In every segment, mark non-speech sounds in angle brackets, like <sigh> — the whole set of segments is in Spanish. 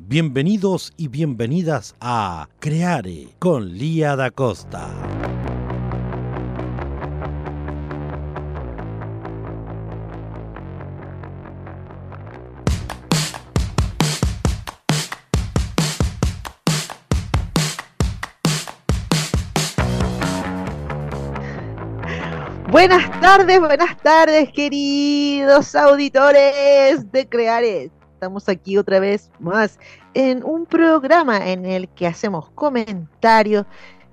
Bienvenidos y bienvenidas a Creare con Lía da Costa. Buenas tardes, buenas tardes, queridos auditores de Creare. Estamos aquí otra vez más en un programa en el que hacemos comentarios,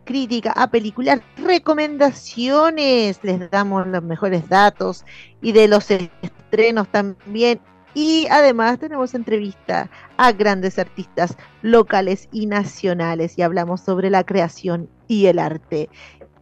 crítica a películas, recomendaciones, les damos los mejores datos y de los estrenos también. Y además tenemos entrevista a grandes artistas locales y nacionales y hablamos sobre la creación y el arte.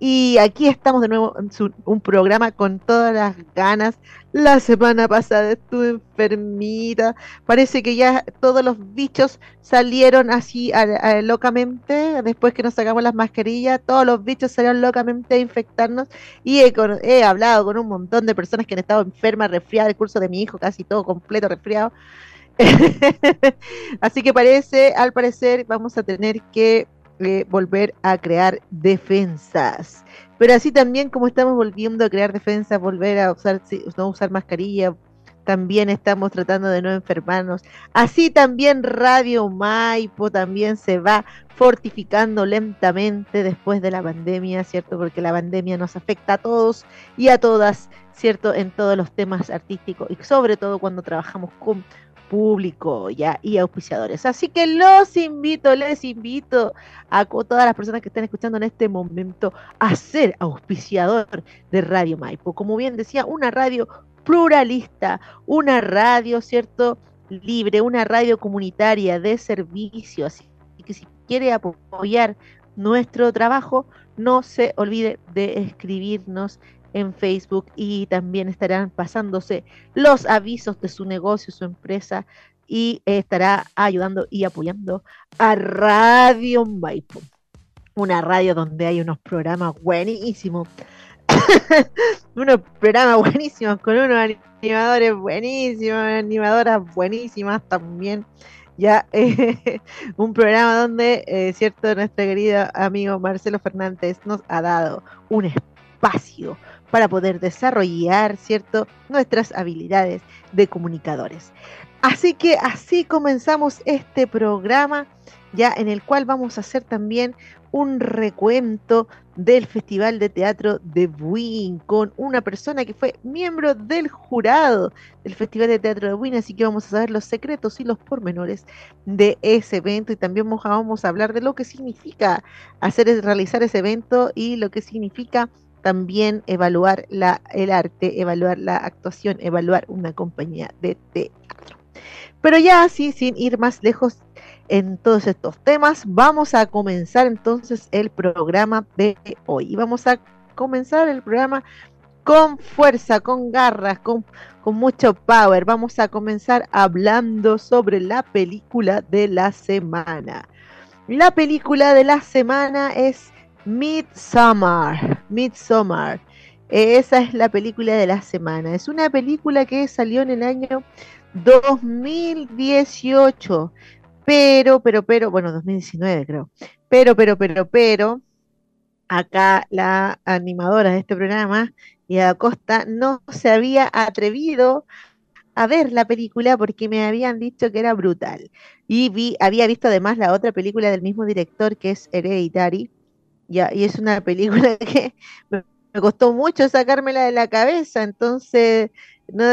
Y aquí estamos de nuevo en un programa con todas las ganas. La semana pasada estuve enfermita. Parece que ya todos los bichos salieron así locamente. Después que nos sacamos las mascarillas, todos los bichos salieron locamente a infectarnos. Y he, hablado con un montón de personas que han estado enfermas, resfriadas. El curso de mi hijo, casi todo completo resfriado. <laughs> así que parece, al parecer, vamos a tener que volver a crear defensas. Pero así también como estamos volviendo a crear defensas, volver a usar, no usar mascarilla, también estamos tratando de no enfermarnos. Así también Radio Maipo también se va fortificando lentamente después de la pandemia, ¿cierto? Porque la pandemia nos afecta a todos y a todas, ¿cierto? En todos los temas artísticos y sobre todo cuando trabajamos con público ya y auspiciadores. Así que los invito, les invito a todas las personas que están escuchando en este momento a ser auspiciador de Radio Maipo. Como bien decía, una radio pluralista, una radio, ¿cierto? Libre, una radio comunitaria de servicio. Así que si quiere apoyar nuestro trabajo, no se olvide de escribirnos en Facebook y también estarán pasándose los avisos de su negocio, su empresa y estará ayudando y apoyando a Radio Maipo, una radio donde hay unos programas buenísimos, <coughs> unos programas buenísimos con unos animadores buenísimos, animadoras buenísimas también. Ya <laughs> un programa donde, eh, cierto, nuestro querido amigo Marcelo Fernández nos ha dado un espacio para poder desarrollar, ¿cierto?, nuestras habilidades de comunicadores. Así que así comenzamos este programa, ya en el cual vamos a hacer también un recuento del Festival de Teatro de Buin con una persona que fue miembro del jurado del Festival de Teatro de Buin, así que vamos a saber los secretos y los pormenores de ese evento y también vamos a hablar de lo que significa hacer realizar ese evento y lo que significa también evaluar la, el arte, evaluar la actuación, evaluar una compañía de teatro. Pero ya así, sin ir más lejos en todos estos temas, vamos a comenzar entonces el programa de hoy. Vamos a comenzar el programa con fuerza, con garras, con, con mucho power. Vamos a comenzar hablando sobre la película de la semana. La película de la semana es Midsommar. Midsommar. Esa es la película de la semana. Es una película que salió en el año 2018. Pero, pero, pero, bueno, 2019 creo. Pero, pero, pero, pero, acá la animadora de este programa, y Acosta, no se había atrevido a ver la película porque me habían dicho que era brutal. Y vi, había visto además la otra película del mismo director que es Hereditary, y es una película <laughs> que me, costó mucho sacármela de la cabeza, entonces <laughs> no,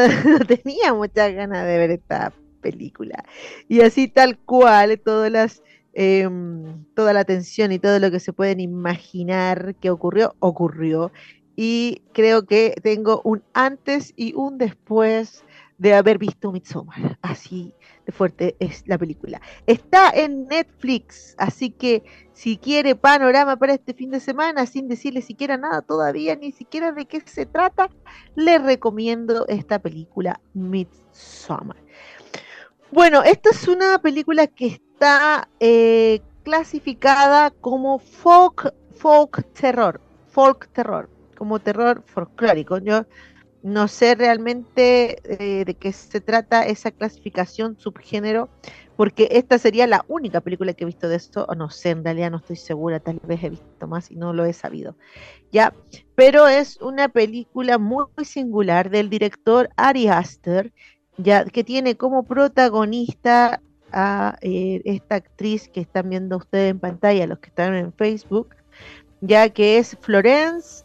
tenía muchas ganas de ver esta película. Y así tal cual, todas las, em, toda la tensión y todo lo que se pueden imaginar que ocurrió, ocurrió. Y creo que tengo un antes y un después de haber visto Midsommar. Así fuerte es la película. Está en Netflix, así que si quiere panorama para este fin de semana, sin decirle siquiera nada todavía, ni siquiera de qué se trata, le recomiendo esta película Midsommar. Bueno, esta es una película que está eh, clasificada como folk, folk terror, folk terror, como terror folclórico. Yo no sé realmente eh, de qué se trata esa clasificación subgénero, porque esta sería la única película que he visto de esto, o no sé, en realidad no estoy segura, tal vez he visto más y no lo he sabido. Ya, pero es una película muy, singular del director Ari Aster, ya que tiene como protagonista a eh, esta actriz que están viendo ustedes en pantalla, los que están en Facebook, ya que es Florence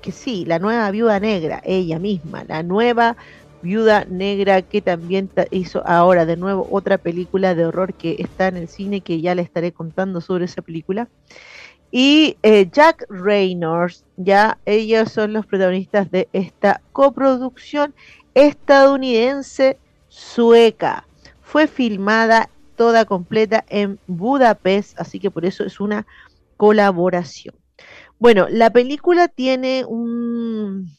que sí, la nueva viuda negra, ella misma, la nueva viuda negra que también hizo ahora de nuevo otra película de horror que está en el cine, que ya le estaré contando sobre esa película. Y eh, Jack Reynolds, ya ellos son los protagonistas de esta coproducción estadounidense sueca. Fue filmada toda completa en Budapest, así que por eso es una colaboración. Bueno, la película tiene un,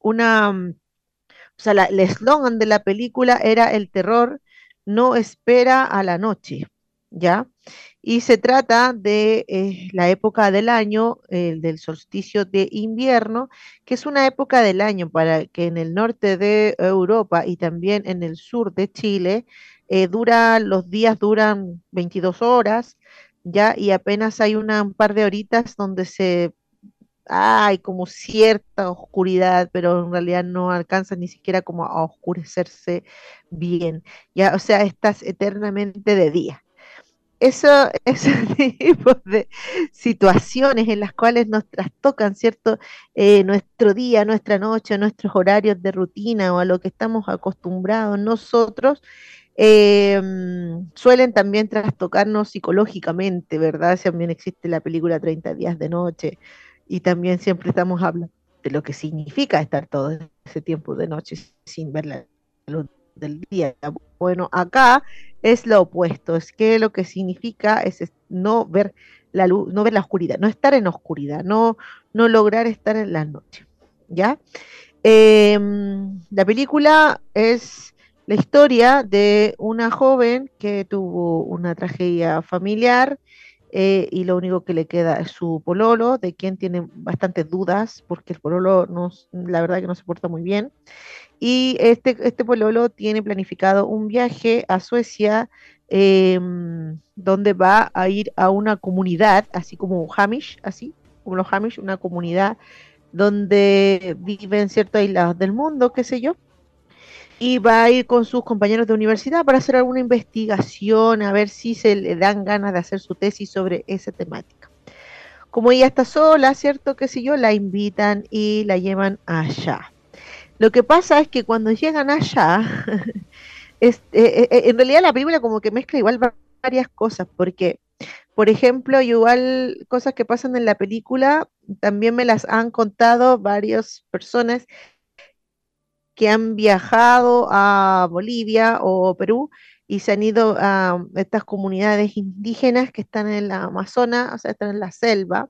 una, mm, o sea, el eslogan de la película era el terror no espera a la noche, ¿ya? Y se trata de eh, la época del año, del solsticio de invierno, que es una época del año para que en el norte de Europa y también en el sur de Chile, eh, dura, los días duran 22 horas, ya, y apenas hay una, un par de horitas donde se hay como cierta oscuridad, pero en realidad no alcanza ni siquiera como a oscurecerse bien, ya, o sea, estás eternamente de día. Eso, <laughs> ese tipo de situaciones en las cuales nos trastocan, ¿cierto? Eh, nuestro día, nuestra noche, nuestros horarios de rutina o a lo que estamos acostumbrados nosotros, Em, suelen también trastocarnos psicológicamente, ¿verdad? También existe la película 30 días de noche y también siempre estamos hablando de lo que significa estar todo ese tiempo de noche sin ver la luz del día. Bueno, acá es lo opuesto, es que lo que significa es no ver la luz, no ver la oscuridad, no estar en oscuridad, no, no lograr estar en la noche, ¿ya? Em, la película es la historia de una joven que tuvo una tragedia familiar eh, y lo único que le queda es su pololo, de quien tiene bastantes dudas, porque el pololo no, la verdad que no se porta muy bien. Y este, este pololo tiene planificado un viaje a Suecia, em, donde va a ir a una comunidad, así como Hamish, así como los Hamish, una comunidad donde viven ciertos aislados del mundo, qué sé yo y va a ir con sus compañeros de universidad para hacer alguna investigación, a ver si se le dan ganas de hacer su tesis sobre esa temática. Como ella está sola, ¿cierto? Que si yo, la invitan y la llevan allá. Lo que pasa es que cuando llegan allá, <laughs> es, eh, eh, en realidad la película como que mezcla igual varias cosas, porque, por ejemplo, igual cosas que pasan en la película, también me las han contado varias personas que han viajado a Bolivia o Perú y se han ido a estas comunidades indígenas que están en la Amazonas, o sea, están en la selva,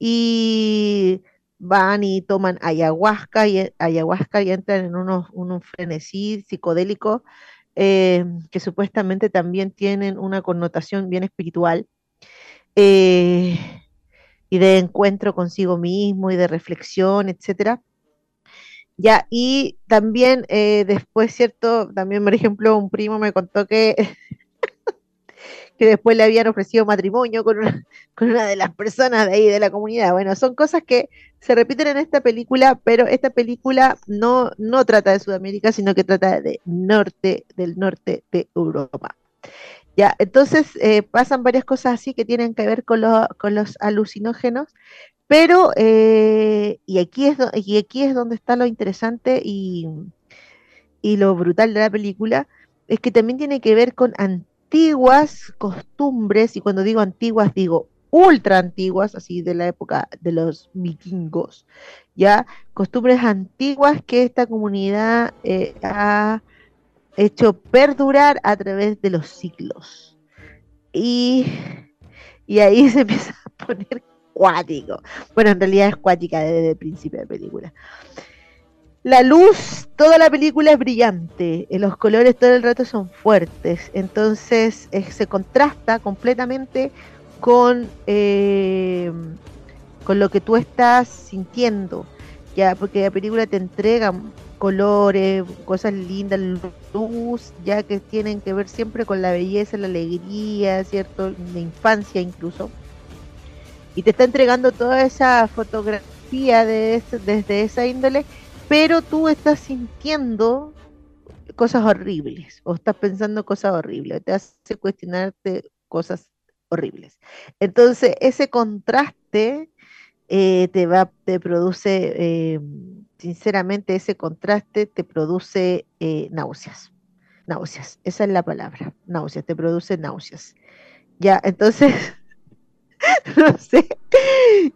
y van y toman ayahuasca y ayahuasca y entran en unos, unos frenesí psicodélicos eh, que supuestamente también tienen una connotación bien espiritual eh, y de encuentro consigo mismo y de reflexión, etcétera. Ya, y también eh, después, ¿cierto? También, por ejemplo, un primo me contó que, <laughs> que después le habían ofrecido matrimonio con una, <laughs> con una de las personas de ahí, de la comunidad. Bueno, son cosas que se repiten en esta película, pero esta película no, no trata de Sudamérica, sino que trata de norte, del norte de Europa. Ya, entonces eh, pasan varias cosas así que tienen que ver con, con los alucinógenos, pero, eh, y, aquí es, y aquí es donde está lo interesante y, lo brutal de la película, es que también tiene que ver con antiguas costumbres, y cuando digo antiguas digo ultra antiguas, así de la época de los vikingos, ya, costumbres antiguas que esta comunidad eh, ha hecho perdurar a través de los siglos. Y, y ahí <laughs> se empieza a poner Bueno, en realidad es cuática desde el principio de la película. La luz, toda la película es brillante, eh, los colores todo el rato son fuertes, entonces eh, se contrasta completamente con, eh, con lo que tú estás sintiendo, ya porque la película te entrega colores, cosas lindas, luz, ya que tienen que ver siempre con la belleza, la alegría, ¿cierto? La infancia incluso. Y te está entregando toda esa fotografía de desde esa índole pero tú estás sintiendo cosas horribles o estás pensando cosas horribles, te hace cuestionarte cosas horribles. Entonces, ese contraste eh, te produce, eh, sinceramente, ese contraste te produce eh, náuseas. Náuseas, esa es la palabra, náuseas, te produce náuseas. Ya, entonces, <laughs> <laughs> no sé,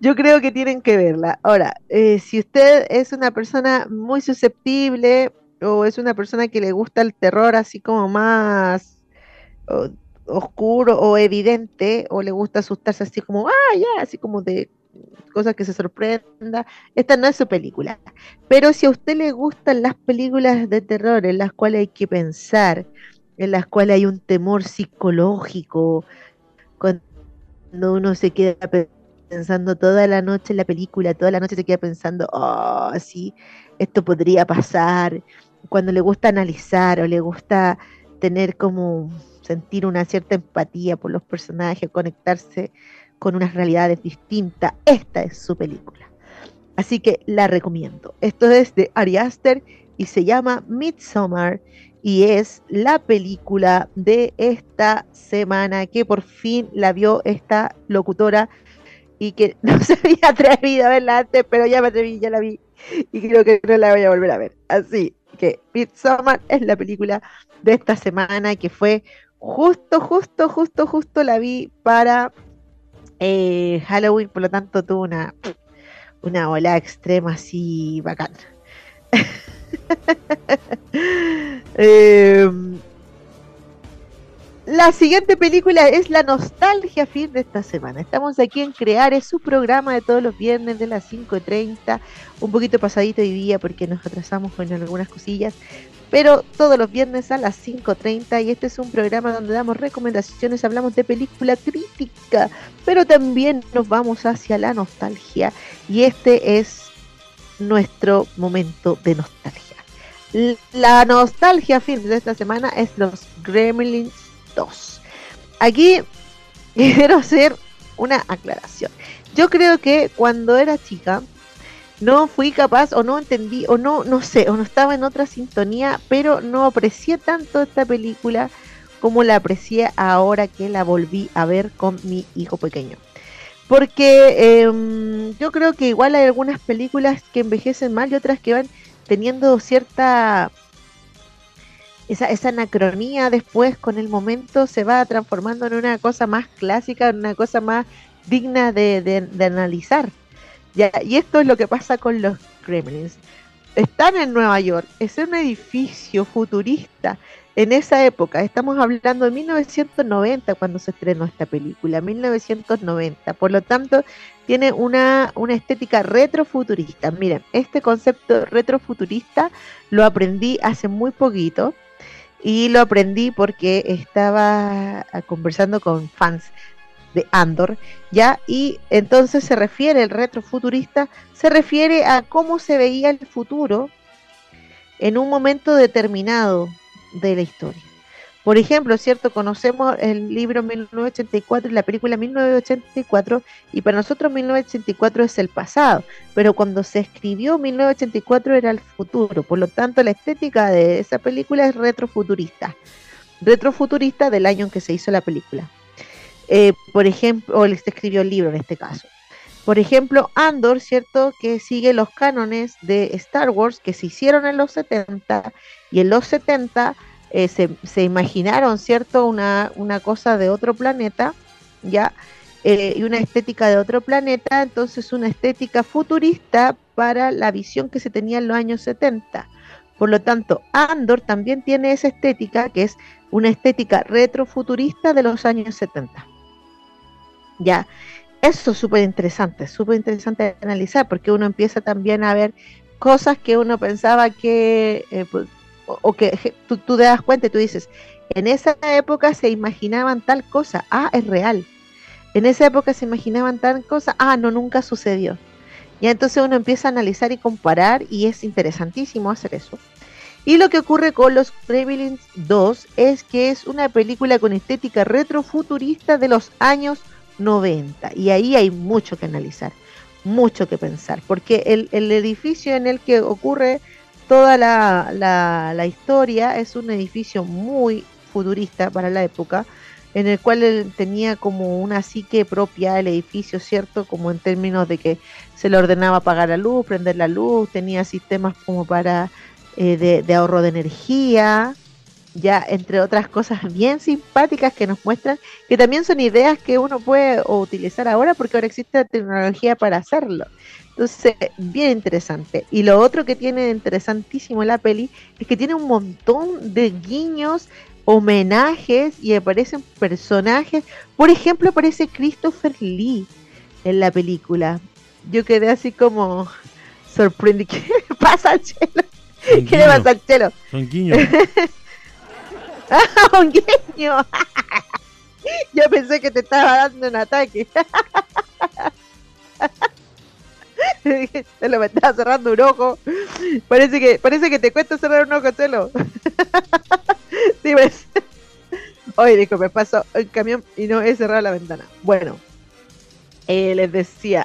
yo creo que tienen que verla. Ahora, eh, si usted es una persona muy susceptible o es una persona que le gusta el terror así como más oscuro o evidente, o le gusta asustarse así como, ah, ya, así como de cosas que se sorprenda, esta no es su película. Pero si a usted le gustan las películas de terror en las cuales hay que pensar, en las cuales hay un temor psicológico, cuando uno se queda pensando toda la noche en la película, toda la noche se queda pensando, oh, sí, esto podría pasar. Cuando le gusta analizar o le gusta tener como sentir una cierta empatía por los personajes, conectarse con unas realidades distintas, esta es su película. Así que la recomiendo. Esto es de Ari Aster y se llama Midsommar y es la película de esta semana que por fin la vio esta locutora y que <laughs> no se había atrevido a verla antes, pero ya me atreví, ya la vi y creo que no la voy a volver a ver. Así que Midsommar es la película de esta semana que fue justo, justo, justo, justo la vi para eh, Halloween, por lo tanto tuvo una, una ola extrema así bacana. <laughs> <laughs> eh, la siguiente película es la nostalgia fin de esta semana. Estamos aquí en Crear, su programa de todos los viernes de las 5.30, un poquito pasadito hoy día porque nos atrasamos con algunas cosillas, pero todos los viernes a las 5.30 y este es un programa donde damos recomendaciones, hablamos de película crítica, pero también nos vamos hacia la nostalgia y este es nuestro momento de nostalgia. La nostalgia fin de esta semana es los Gremlins Aquí <laughs> quiero hacer una aclaración. Yo creo que cuando era chica no fui capaz o no entendí o no no sé o no estaba en otra sintonía, pero no aprecié tanto esta película como la aprecié ahora que la volví a ver con mi hijo pequeño. Porque em, yo creo que igual hay algunas películas que envejecen mal y otras que van teniendo cierta esa, esa anacronía después con el momento se va transformando en una cosa más clásica, en una cosa más digna de, analizar. Ya, y esto es lo que pasa con los Gremlins. Están en Nueva York, es un edificio futurista. En esa época, estamos hablando de 1990 cuando se estrenó esta película, 1990. Por lo tanto, tiene una, una estética retrofuturista. Miren, este concepto retrofuturista lo aprendí hace muy poquito y lo aprendí porque estaba ah, conversando con fans de Andor, ¿ya? Y entonces se refiere, el retrofuturista, se refiere a cómo se veía el futuro en un momento determinado de la historia. Por ejemplo, ¿cierto? Conocemos el libro 1984 y la película 1984 y para nosotros 1984 es el pasado, pero cuando se escribió 1984 era el futuro, por lo tanto la estética de esa película es retrofuturista, retrofuturista del año en que se hizo la película. Eh, por ejemplo, o se escribió el libro en este caso. Por ejemplo, Andor, ¿cierto? Que sigue los cánones de Star Wars que se hicieron en los 70 y en los 70 eh, se, imaginaron, ¿cierto? Una, una, cosa de otro planeta, ¿ya? Eh, y una estética de otro planeta, entonces una estética futurista para la visión que se tenía en los años 70. Por lo tanto, Andor también tiene esa estética que es una estética retrofuturista de los años 70. Ya, eso es súper interesante, súper interesante analizar porque uno empieza también a ver cosas que uno pensaba que, eh, o, que tú, tú, te das cuenta y tú dices, en esa época se imaginaban tal cosa, ah, es real. En esa época se imaginaban tal cosa, ah, no, nunca sucedió. Y entonces uno empieza a analizar y comparar y es interesantísimo hacer eso. Y lo que ocurre con los Gremlins 2 es que es una película con estética retrofuturista de los años 90. Y ahí hay mucho que analizar, mucho que pensar, porque el, edificio en el que ocurre toda la, la, historia es un edificio muy futurista para la época, en el cual él tenía como una psique propia el edificio, ¿cierto? Como en términos de que se le ordenaba apagar la luz, prender la luz, tenía sistemas como para eh, de, ahorro de energía, ya entre otras cosas bien simpáticas que nos muestran, que también son ideas que uno puede utilizar ahora porque ahora existe la tecnología para hacerlo. Entonces, bien interesante. Y lo otro que tiene interesantísimo la peli es que tiene un montón de guiños, homenajes y aparecen personajes. Por ejemplo, aparece Christopher Lee en la película. Yo quedé así como sorprendido. ¿Qué pasa, Chelo? <laughs> ¿Qué le pasa al Chelo? Un guiño. <laughs> ah, <laughs> un guiño. <laughs> Yo pensé que te estaba dando un ataque. <laughs> Chelo me estaba cerrando un ojo. Parece que, parece que te cuesta cerrar un ojo, Chelo. sí, pues. Oye, dijo, me pasó el camión y no he cerrado la ventana. Bueno, eh, les decía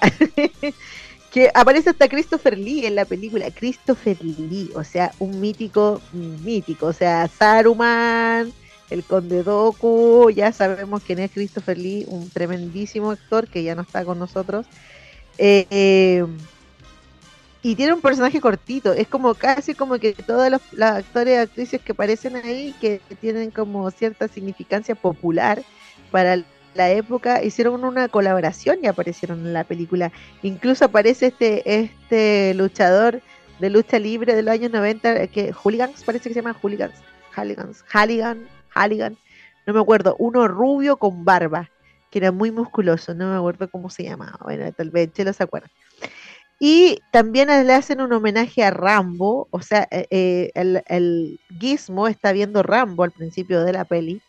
que aparece hasta Christopher Lee en la película. Christopher Lee, o sea, un mítico, mítico, o sea, Saruman, el Conde Doku, ya sabemos quién es Christopher Lee, un tremendísimo actor que ya no está con nosotros. Eh, y tiene un personaje cortito, es como casi como que todos los, actores y actrices que aparecen ahí, que tienen como cierta significancia popular para la época hicieron una colaboración y aparecieron en la película. Incluso aparece este, este luchador de lucha libre de los años 90, que Hooligans, parece que se llama Hooligans, Hooligans, Halligan, Halligan, no me acuerdo, uno rubio con barba, que era muy musculoso, no me acuerdo cómo se llamaba, bueno, tal vez Chelo se acuerda. Y también le hacen un homenaje a Rambo, o sea, eh, eh, el, el Gizmo está viendo Rambo al principio de la peli,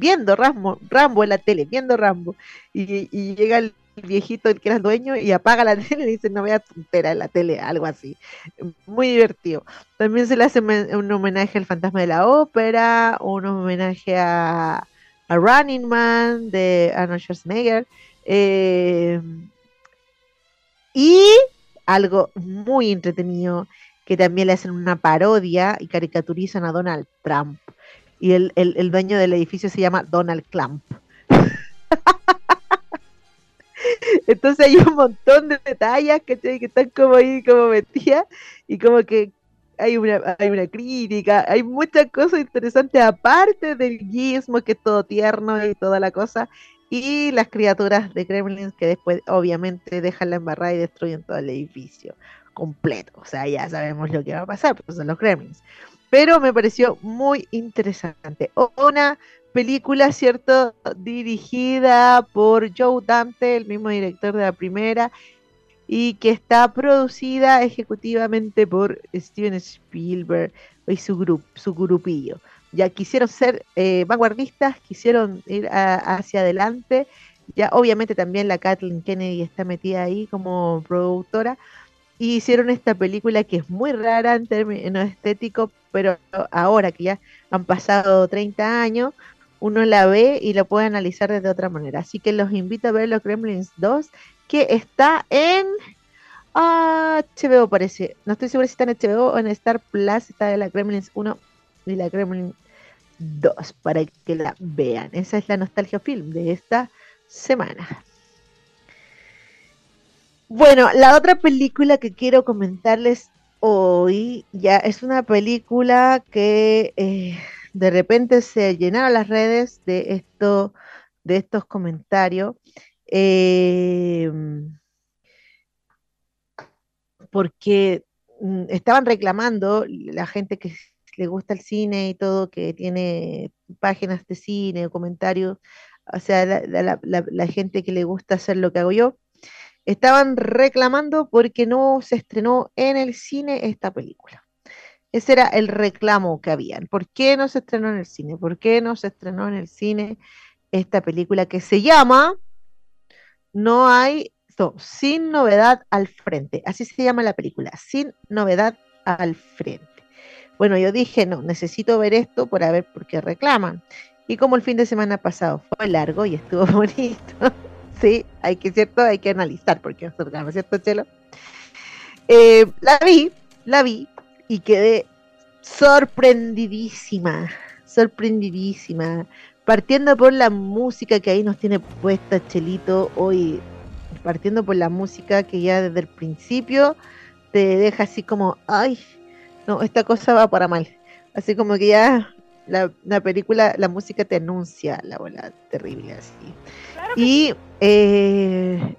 viendo Rambo, Rambo en la tele, viendo Rambo, y, llega el viejito, el que era dueño, y apaga la <laughs> tele y dice, no vea tontera en la tele, algo así. Muy divertido. También se le hace un homenaje al fantasma de la ópera, un homenaje a, Running Man de Arnold Schwarzenegger. Eh, y algo muy entretenido, que también le hacen una parodia y caricaturizan a Donald Trump y el, el, dueño del edificio se llama Donald Clamp. <laughs> Entonces hay un montón de detalles que están como ahí, como metidas, y como que hay una, hay una crítica, hay muchas cosas interesantes aparte del guismo que es todo tierno y toda la cosa, y las criaturas de Kremlin que después obviamente dejan la embarrada y destruyen todo el edificio completo. O sea, ya sabemos lo que va a pasar, pero son los Kremlins pero me pareció muy interesante. Una película, ¿cierto? Dirigida por Joe Dante, el mismo director de la primera, y que está producida ejecutivamente por Steven Spielberg y su, grupo, su grupillo. Ya quisieron ser eh, vanguardistas, quisieron ir hacia adelante. Ya obviamente también la Kathleen Kennedy está metida ahí como productora, y hicieron esta película que es muy rara en términos estéticos, pero ahora que ya han pasado 30 años, uno la ve y la puede analizar de otra manera. Así que los invito a ver los Gremlins 2, que está en HBO, parece. No estoy segura si está en HBO o en Star Plus, está de la Gremlins 1 y la Gremlins 2, para que la vean. Esa es la nostalgia film de esta semana. Bueno, la otra película que quiero comentarles hoy ya es una película que eh, de repente se llenaron las redes de esto, de estos comentarios. Eh, porque mm, estaban reclamando la gente que le gusta el cine y todo, que tiene páginas de cine comentarios, o sea, la, gente que le gusta hacer lo que hago yo, estaban reclamando porque no se estrenó en el cine esta película. Ese era el reclamo que habían. ¿Por qué no se estrenó en el cine? ¿Por qué no se estrenó en el cine esta película que se llama No hay, sin novedad al frente? Así se llama la película, sin novedad al frente. Bueno, yo dije, no, necesito ver esto para ver por qué reclaman. Y como el fin de semana pasado fue largo y estuvo <laughs> bonito, sí, hay que, ¿cierto? Hay que analizar por qué no se ¿cierto, Chelo? Eh, la vi, la vi y quedé sorprendidísima, sorprendidísima. Partiendo por la música que ahí nos tiene puesta Chelito hoy, partiendo por la música que ya desde el principio te deja así como, ay, no, esta cosa va para mal. Así como que ya la, película, la música te anuncia la bola terrible así. Y eh,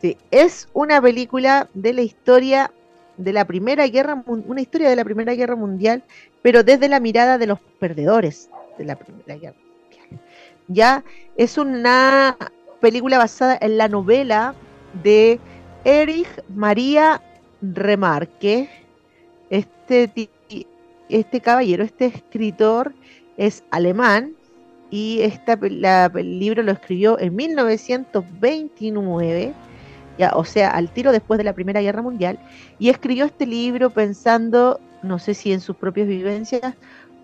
sí, es una película de la historia de la Primera Guerra, una historia de la Primera Guerra Mundial, pero desde la mirada de los perdedores de la Primera Guerra Mundial. Ya es una película basada en la novela de Erich María Remarque, este, este caballero, este escritor es alemán y esta, el libro lo escribió en 1929, ya, o sea, al tiro después de la Primera Guerra Mundial, y escribió este libro pensando, no sé si en sus propias vivencias,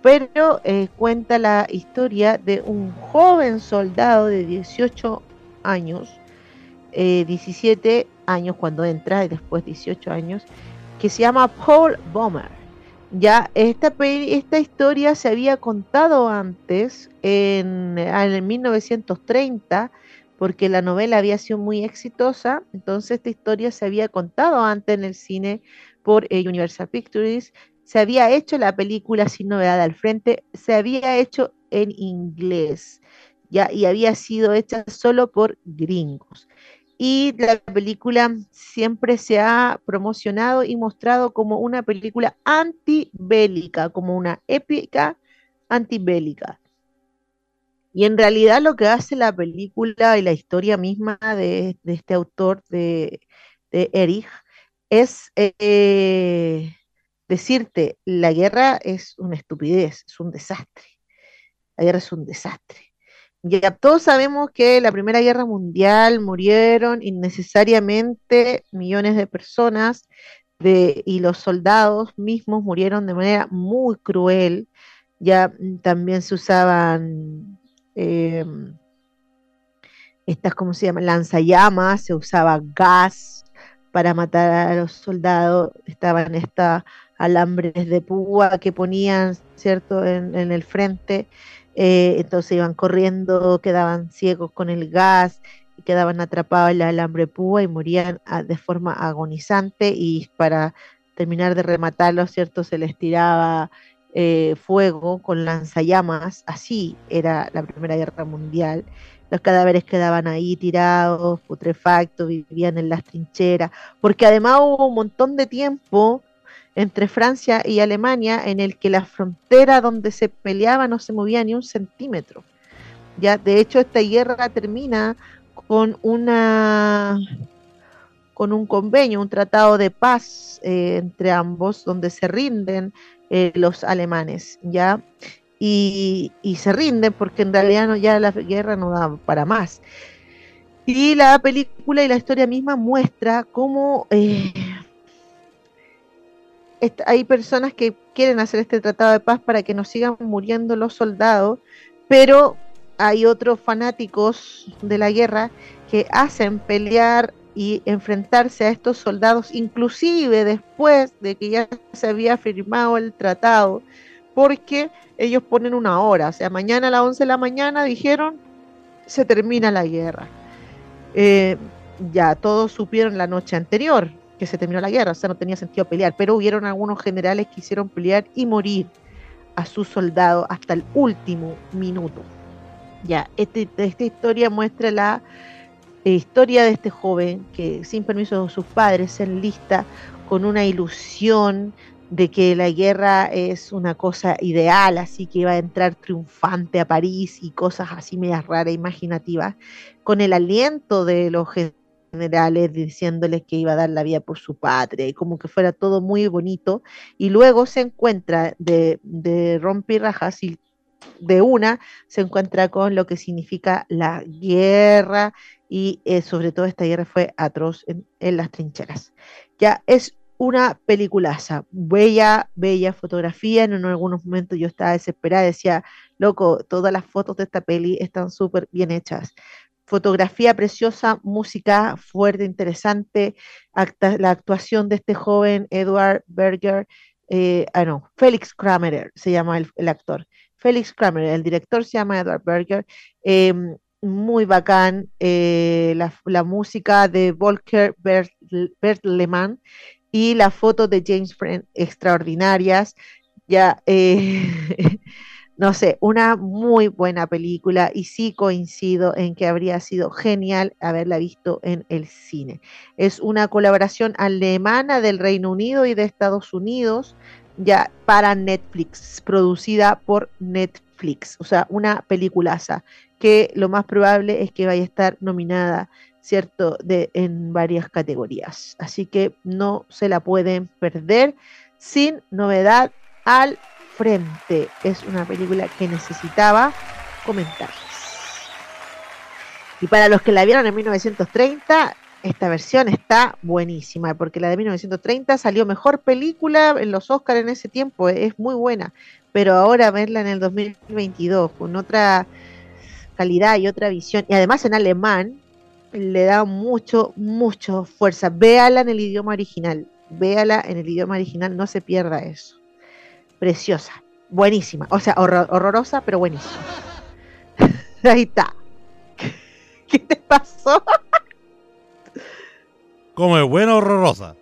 pero eh, cuenta la historia de un joven soldado de 18 años, 17 eh, años cuando entra y después 18 años, que se llama Paul Bomer. Ya, esta, esta historia se había contado antes, en, en 1930, porque la novela había sido muy exitosa, entonces esta historia se había contado antes en el cine por eh, Universal Pictures, se había hecho la película sin novedad al frente, se había hecho en inglés, ya, y había sido hecha solo por gringos y la película siempre se ha promocionado y mostrado como una película antibélica, como una épica antibélica. Y en realidad lo que hace la película y la historia misma de, este autor, de, Erich, es eh, decirte, la guerra es una estupidez, es un desastre. La guerra es un desastre. Ya todos sabemos que en la Primera Guerra Mundial murieron innecesariamente millones de personas y los soldados mismos murieron de manera muy cruel. Ya también se usaban em, estas, ¿cómo se llaman? Lanzallamas, se usaba gas para matar a los soldados, estaban estas alambres de púa que ponían, ¿cierto?, en el frente eh, entonces iban corriendo, quedaban ciegos con el gas, quedaban atrapados en la alambre púa y morían ah, de forma agonizante y para terminar de rematarlos, ¿cierto? Se les tiraba eh, fuego con lanzallamas, así era la Primera Guerra Mundial. Los cadáveres quedaban ahí tirados, putrefactos, vivían en las trincheras, porque además hubo un montón de tiempo entre Francia y Alemania en el que la frontera donde se peleaba no se movía ni un centímetro. Ya, de hecho, esta guerra termina con una con un convenio, un tratado de paz eh, entre ambos, donde se rinden eh, los alemanes, ya y, se rinden porque en realidad no, ya la guerra no da para más. Y la película y la historia misma muestra cómo eh, hay personas que quieren hacer este tratado de paz para que no sigan muriendo los soldados, pero hay otros fanáticos de la guerra que hacen pelear y enfrentarse a estos soldados, inclusive después de que ya se había firmado el tratado, porque ellos ponen una hora, o sea, mañana a las 11 de la mañana dijeron, se termina la guerra. Eh, ya todos supieron la noche anterior, que se terminó la guerra, o sea, no tenía sentido pelear, pero hubieron algunos generales que hicieron pelear y morir a sus soldados hasta el último minuto. Ya, este, esta historia muestra la eh, historia de este joven que sin permiso de sus padres se enlista con una ilusión de que la guerra es una cosa ideal, así que iba a entrar triunfante a París y cosas así medias raras, imaginativas, con el aliento de los generales diciéndoles que iba a dar la vida por su patria y como que fuera todo muy bonito, y luego se encuentra de, de rompirrajas y de una se encuentra con lo que significa la guerra y eh, sobre todo esta guerra fue atroz en, en las trincheras. Ya es una peliculaza, bella, bella fotografía. En algunos momentos yo estaba desesperada, decía, loco, todas las fotos de esta peli están súper bien hechas. Fotografía preciosa, música fuerte, interesante, la actuación de este joven Edward Berger, eh, ah, Félix Kramer se llama el, actor. Félix Kramer, el director se llama Edward Berger. Em, muy bacán eh, la, música de Volker Bertlemann y las fotos de James Friend extraordinarias. Ya, eh, <laughs> no sé, una muy buena película y sí coincido en que habría sido genial haberla visto en el cine. Es una colaboración alemana del Reino Unido y de Estados Unidos ya para Netflix, producida por Netflix, o sea, una peliculaza que lo más probable es que vaya a estar nominada ¿cierto? De, en varias categorías. Así que no se la pueden perder sin novedad al frente. Es una película que necesitaba comentarles. Y para los que la vieron en 1930, esta versión está buenísima, porque la de 1930 salió mejor película en los Oscars en ese tiempo, es muy buena, pero ahora verla en el 2022 con otra calidad y otra visión, y además en alemán, le da mucho, mucho fuerza. Véala en el idioma original. Véala en el idioma original, no se pierda eso. Preciosa, buenísima. O sea, horrorosa, pero buenísima. <laughs> Ahí está. <laughs> ¿Qué te pasó? Como es buena horrorosa.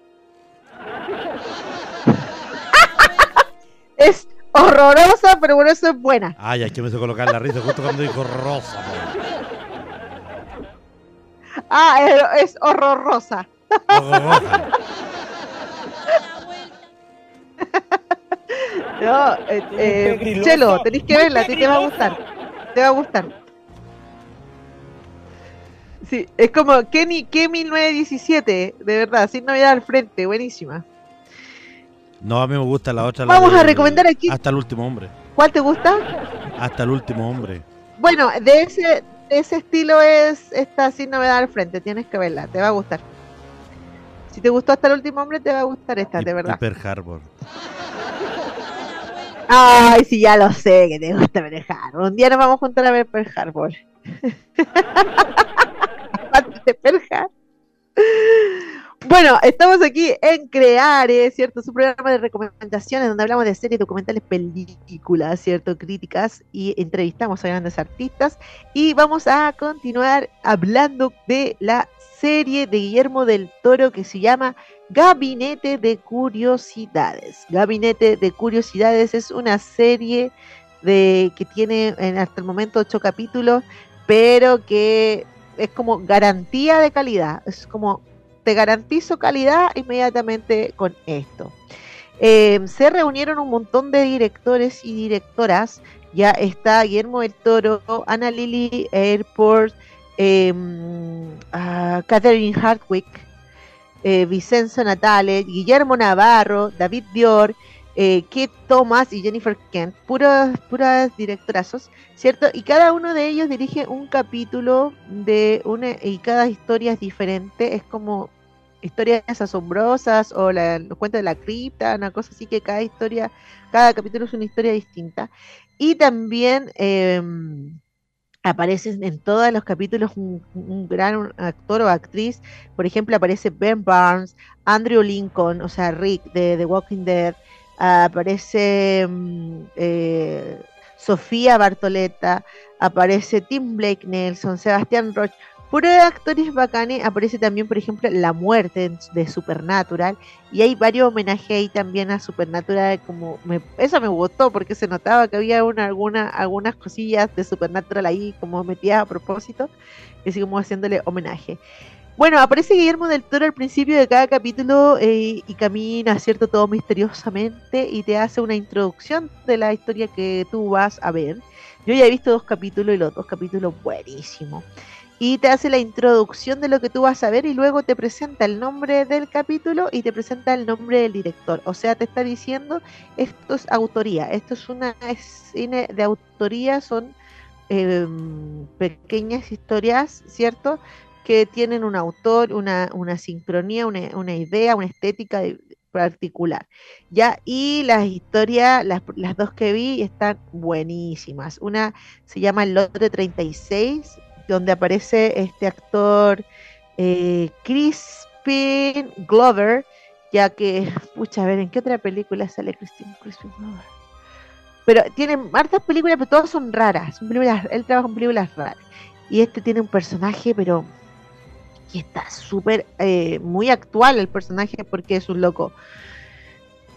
<laughs> es horrorosa, pero bueno, eso es buena. Ay, que me hizo colocar la risa justo cuando dijo rosa. Ah, es horrorosa. Horrorosa. No, eh, <laughs> eh, Chelo, tenéis que verla, a ti te va a gustar. Te va a gustar. Sí, es como Kenny, ¿qué 1917? De verdad, sin novedad al frente, buenísima. No, a mí me gusta la otra. Vamos a recomendar aquí. Hasta el último hombre. ¿Cuál te gusta? Hasta el último hombre. Bueno, de ese, ese estilo es esta sin novedad al frente, tienes que verla, te va a gustar. Si te gustó hasta el último hombre, te va a gustar esta, de verdad. Pearl Harbor. Ay, sí, ya lo sé que te gusta Pearl. Un día nos vamos a juntar a ver Pearl Harbor. <laughs> de Pearl. Bueno, estamos aquí en Creare, ¿cierto? Su programa de recomendaciones donde hablamos de series, documentales, películas, ¿cierto? Críticas y entrevistamos a grandes artistas. Y vamos a continuar hablando de la serie de Guillermo del Toro que se llama Gabinete de Curiosidades. Gabinete de Curiosidades es una serie de que tiene hasta el momento ocho capítulos, pero que es como garantía de calidad. Es como te garantizo calidad inmediatamente con esto. Eh, se reunieron un montón de directores y directoras. Ya está Guillermo del Toro, Ana Lily Airport, em, Catherine Hartwick, eh, Vicenzo Natale, Guillermo Navarro, David Dior, eh, Kate Thomas y Jennifer Kent, puras, puras directorazos, ¿cierto? Y cada uno de ellos dirige un capítulo de una, y cada historia es diferente, es como historias asombrosas o la, los cuentos de la cripta, una cosa así que cada historia, cada capítulo es una historia distinta. Y también eh, aparecen en todos los capítulos un, gran actor o actriz. Por ejemplo, aparece Ben Barnes, Andrew Lincoln, o sea, Rick de The Walking Dead. aparece mm, eh, Sofía Bartoleta, aparece Tim Blake Nelson, Sebastián Roche De actores bacanes aparece también, por ejemplo, La Muerte de Supernatural. Y hay varios homenajes ahí también a Supernatural. Como eso me gustó porque se notaba que había una, alguna, algunas cosillas de Supernatural ahí como metidas a propósito. Así como haciéndole homenaje. Bueno, aparece Guillermo del Toro al principio de cada capítulo eh, y camina, ¿cierto? Todo misteriosamente y te hace una introducción de la historia que tú vas a ver. Yo ya he visto dos capítulos y los dos capítulos buenísimos. Y te hace la introducción de lo que tú vas a ver y luego te presenta el nombre del capítulo y te presenta el nombre del director. O sea, te está diciendo, esto es autoría, esto es una cine de autoría, son em, pequeñas historias, ¿cierto? que tienen un autor, una, una sincronía, una, una, idea, una estética particular. Ya, y las historias, las, las, dos que vi están buenísimas. Una se llama El Lote 36, donde aparece este actor eh, Crispin Glover, ya que, pucha, a ver, ¿en qué otra película sale Crispin, Glover? Pero tiene hartas películas, pero todas son raras. Películas, él trabaja en películas raras. Y este tiene un personaje, pero y está súper, eh, muy actual el personaje porque es un loco,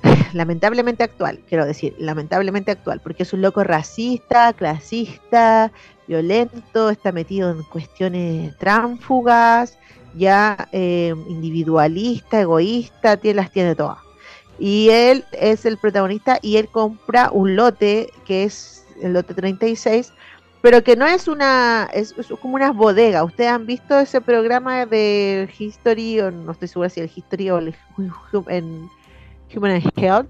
<laughs> lamentablemente actual, quiero decir, lamentablemente actual, porque es un loco racista, clasista, violento, está metido en cuestiones tránfugas, ya eh, individualista, egoísta, tiene, las tiene todas. Y él es el protagonista y él compra un lote que es el lote 36 pero que no es una, es, como unas bodegas. ¿Ustedes han visto ese programa de History, o no estoy segura si el History o el en Human Health,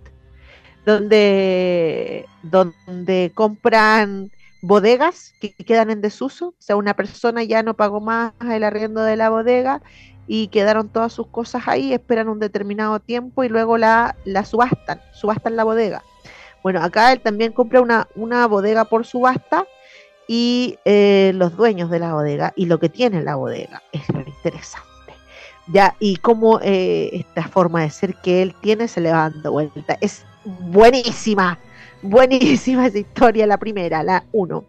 donde, donde compran bodegas que quedan en desuso? O sea, una persona ya no pagó más el arriendo de la bodega y quedaron todas sus cosas ahí, esperan un determinado tiempo y luego la, la subastan, subastan la bodega. Bueno, acá él también compra una, una bodega por subasta y eh, los dueños de la bodega y lo que tiene la bodega es lo interesante. Ya, y cómo eh, esta forma de ser que él tiene se le va dando vuelta. Es buenísima, buenísima esa historia, la primera, la uno.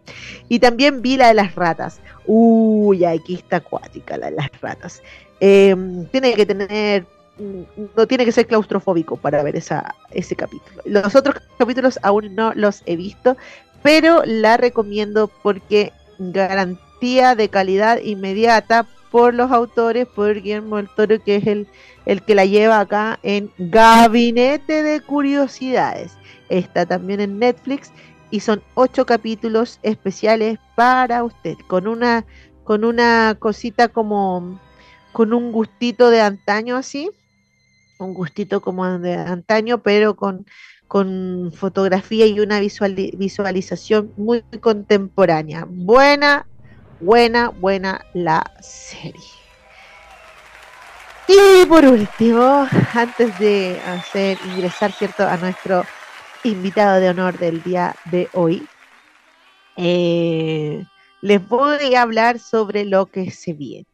Y también vi la de las ratas. Uy, aquí está acuática la de las ratas. Em, tiene que tener no tiene que ser claustrofóbico para ver esa, ese capítulo. Los otros capítulos aún no los he visto, pero la recomiendo porque garantía de calidad inmediata por los autores, por Guillermo del Toro, que es el, el que la lleva acá en Gabinete de Curiosidades. Está también en Netflix y son ocho capítulos especiales para usted, con una, con una cosita como, con un gustito de antaño así, un gustito como de antaño, pero con con fotografía y una visualización muy contemporánea. Buena, buena, buena la serie. Y por último, antes de hacer ingresar cierto a nuestro invitado de honor del día de hoy, eh, les voy a hablar sobre lo que se viene.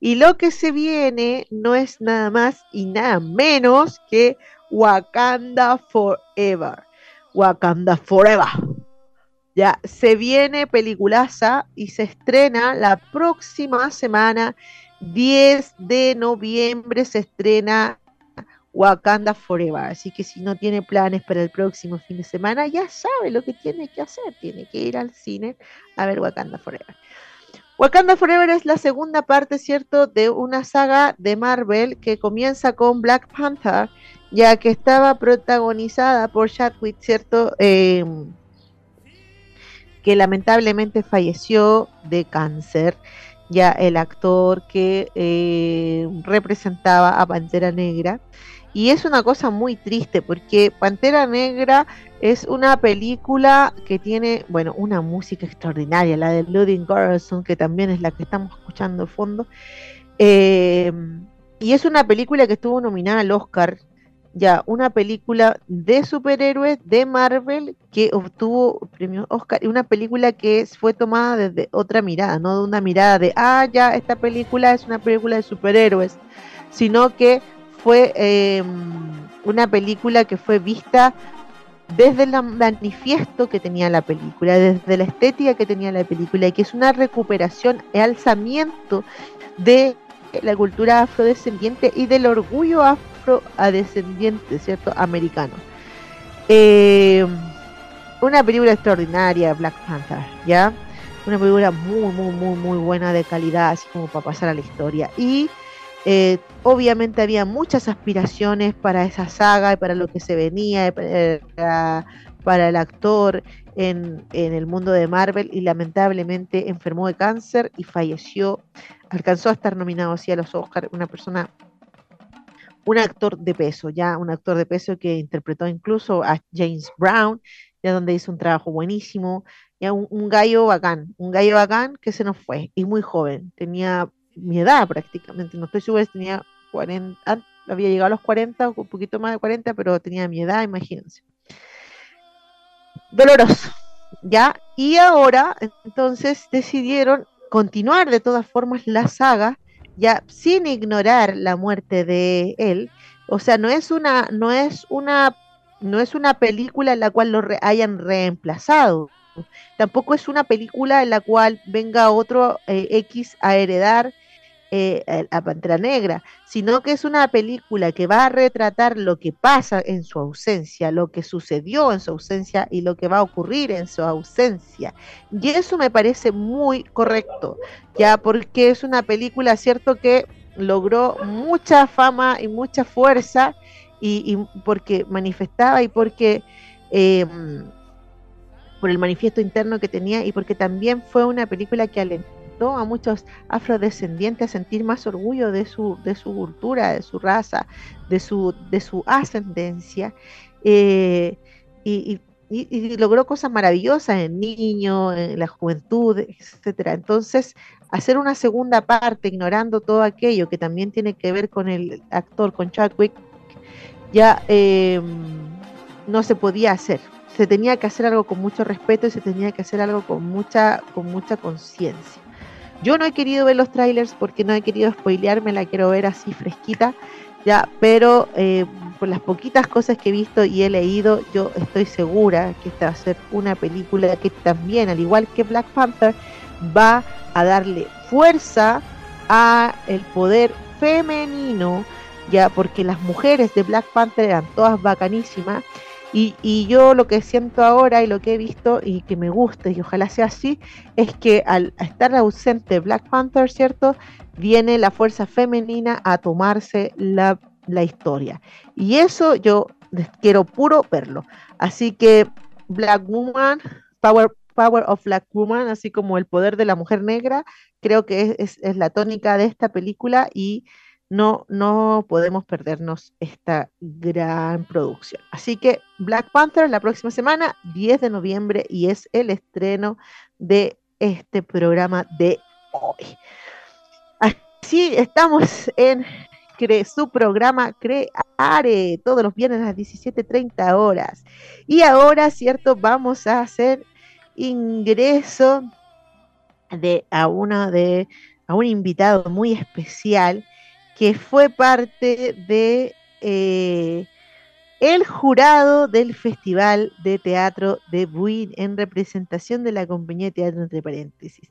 Y lo que se viene no es nada más y nada menos que Wakanda Forever. Wakanda Forever. Ya se viene peliculaza y se estrena la próxima semana, 10 de noviembre, se estrena Wakanda Forever. Así que si no tiene planes para el próximo fin de semana, ya sabe lo que tiene que hacer. Tiene que ir al cine a ver Wakanda Forever. Wakanda Forever es la segunda parte, ¿cierto?, de una saga de Marvel que comienza con Black Panther ya que estaba protagonizada por Chadwick, ¿cierto? Eh, que lamentablemente falleció de cáncer, ya el actor que eh, representaba a Pantera Negra. Y es una cosa muy triste porque Pantera Negra es una película que tiene, bueno, una música extraordinaria, la de Ludwig Göransson, que también es la que estamos escuchando de fondo. Eh, y es una película que estuvo nominada al Oscar ya una película de superhéroes de Marvel que obtuvo premio Oscar y una película que fue tomada desde otra mirada, no de una mirada de, ah, ya, esta película es una película de superhéroes, sino que fue em, una película que fue vista desde el manifiesto que tenía la película, desde la estética que tenía la película, y que es una recuperación y alzamiento de la cultura afrodescendiente y del orgullo afro a descendiente ¿cierto? Americano. Eh, una película extraordinaria, Black Panther, ¿ya? una película muy, muy, muy, muy buena de calidad, así como para pasar a la historia. Y eh, obviamente había muchas aspiraciones para esa saga y para lo que se venía, para, para el actor en, el mundo de Marvel y lamentablemente enfermó de cáncer y falleció. Alcanzó a estar nominado así a los Oscars, una persona un actor de peso, ya un actor de peso que interpretó incluso a James Brown, ya donde hizo un trabajo buenísimo, ya un, gallo bacán, un gallo bacán que se nos fue y muy joven, tenía mi edad prácticamente, no estoy segura si tenía 40, había llegado a los 40 o un poquito más de 40, pero tenía mi edad, imagínense. Doloroso, ¿ya? Y ahora, entonces, decidieron continuar de todas formas la saga ya sin ignorar la muerte de él. O sea, no es una, no es una, no es una película en la cual lo hayan reemplazado. Tampoco es una película en la cual venga otro eh, X a heredar eh, a Pantera Negra, sino que es una película que va a retratar lo que pasa en su ausencia, lo que sucedió en su ausencia y lo que va a ocurrir en su ausencia. Y eso me parece muy correcto, ya porque es una película, cierto, que logró mucha fama y mucha fuerza y, porque manifestaba y porque... Em, por el manifiesto interno que tenía y porque también fue una película que alentó a muchos afrodescendientes a sentir más orgullo de su, de su cultura, de su raza, de su, de su ascendencia. Eh, y, logró cosas maravillosas en niños, en la juventud, etcétera. Entonces, hacer una segunda parte ignorando todo aquello que también tiene que ver con el actor, con Chadwick, ya eh, no se podía hacer. Se tenía que hacer algo con mucho respeto y se tenía que hacer algo con mucha, con mucha conciencia. Yo no he querido ver los trailers porque no he querido spoilearme, la quiero ver así fresquita, ya, pero eh, por las poquitas cosas que he visto y he leído, yo estoy segura que esta va a ser una película que también, al igual que Black Panther, va a darle fuerza a el poder femenino, ya, porque las mujeres de Black Panther eran todas bacanísimas y, yo lo que siento ahora y lo que he visto y que me gusta y ojalá sea así, es que al estar ausente Black Panther, ¿cierto? Viene la fuerza femenina a tomarse la, historia. Y eso yo quiero puro verlo. Así que Black Woman, Power, Power of Black Woman, así como el poder de la mujer negra, creo que es, es la tónica de esta película y no, no podemos perdernos esta gran producción. Así que Black Panther la próxima semana, 10 de noviembre, y es el estreno de este programa de hoy. Así estamos en su programa Creare todos los viernes a las 17.30 horas. Y ahora, cierto, vamos a hacer ingreso de a una de a un invitado muy especial que fue parte de eh, el jurado del Festival de Teatro de Buin en representación de la compañía de teatro entre paréntesis.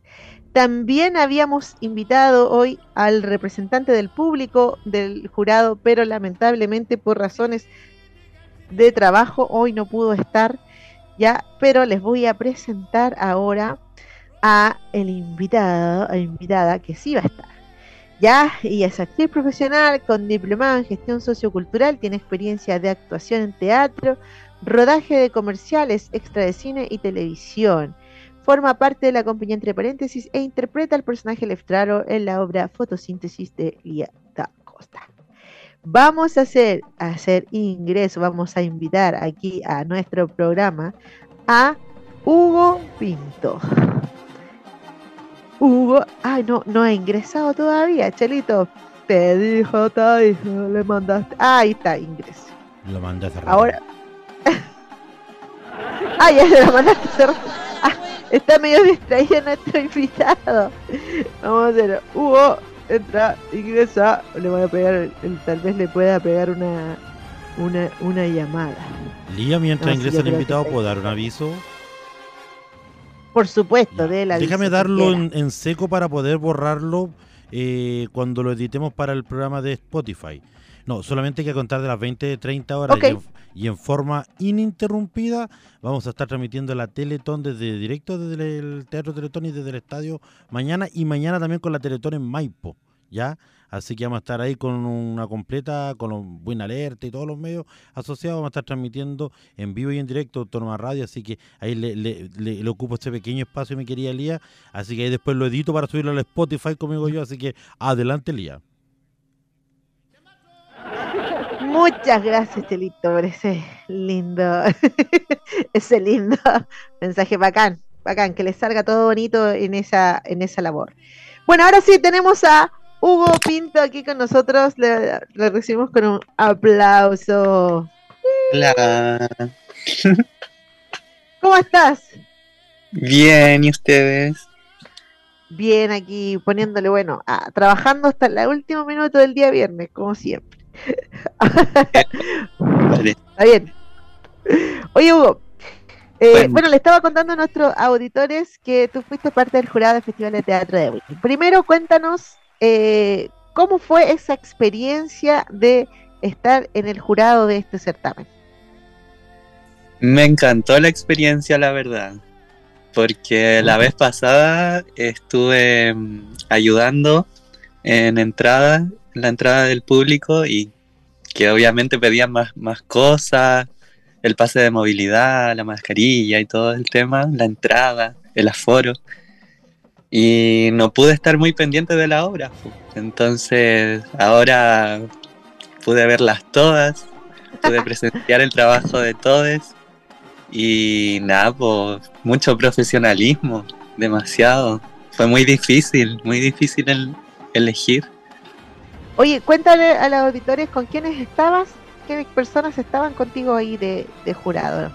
También habíamos invitado hoy al representante del público del jurado, pero lamentablemente por razones de trabajo hoy no pudo estar ya, pero les voy a presentar ahora a el invitado, a invitada que sí va a estar. Ya, y es actriz profesional con diplomado en gestión sociocultural, tiene experiencia de actuación en teatro, rodaje de comerciales, extra de cine y televisión. Forma parte de la compañía entre paréntesis e interpreta al personaje Leftraro en la obra Fotosíntesis de Lía da Costa. Vamos a hacer, a hacer ingreso, vamos a invitar aquí a nuestro programa a Hugo Pinto. Hugo, ay, no, no ha ingresado todavía, Chelito. Te dijo, te dijo, le mandaste. ahí está, ingreso. Lo mandaste Ahora. <laughs> ay, ya se lo mandaste cerrar. Ah, está medio distraído nuestro invitado. Vamos a hacer, Hugo, entra, ingresa. Le voy a pegar, tal vez le pueda pegar una, una, una llamada. Lía, mientras ingresa el invitado, ¿puedo dar un aviso? Por supuesto, de la Déjame darlo en, seco para poder borrarlo eh, cuando lo editemos para el programa de Spotify. No, solamente hay que contar de las 20, 30 horas y, en, forma ininterrumpida vamos a estar transmitiendo la Teletón desde directo desde el Teatro Teletón y desde el estadio mañana y mañana también con la Teletón en Maipo, ¿ya? Así que vamos a estar ahí con una completa, con un buen alerta y todos los medios asociados. Vamos a estar transmitiendo en vivo y en directo Autónoma Radio. Así que ahí le, ocupo este pequeño espacio, mi querida Lía. Así que ahí después lo edito para subirlo al Spotify conmigo yo. Así que adelante, Lía. Muchas gracias, Chelito, por ese lindo, <laughs> ese lindo mensaje bacán, bacán, que le salga todo bonito en esa, en esa labor. Bueno, ahora sí tenemos a Hugo Pinto aquí con nosotros. Le, recibimos con un aplauso. Hola. <laughs> ¿Cómo estás? Bien, ¿y ustedes? Bien, aquí poniéndole, bueno, trabajando hasta el último minuto del día viernes, como siempre. <laughs> Está bien. Oye, Hugo, eh, bueno. le estaba contando a nuestros auditores que tú fuiste parte del jurado del Festival de Teatro de Wiki. Primero, cuéntanos eh, ¿cómo fue esa experiencia de estar en el jurado de este certamen? Me encantó la experiencia, la verdad, porque la vez pasada estuve mm, ayudando en entrada, en la entrada del público y que obviamente pedían más, más cosas, el pase de movilidad, la mascarilla y todo el tema, la entrada, el aforo y no pude estar muy pendiente de la obra. Entonces ahora pude verlas todas, pude presenciar el trabajo de todos y nada, pues mucho profesionalismo, demasiado. Fue muy difícil, muy difícil el elegir. Oye, cuéntale a los auditores con quiénes estabas, qué personas estaban contigo ahí de, de jurado.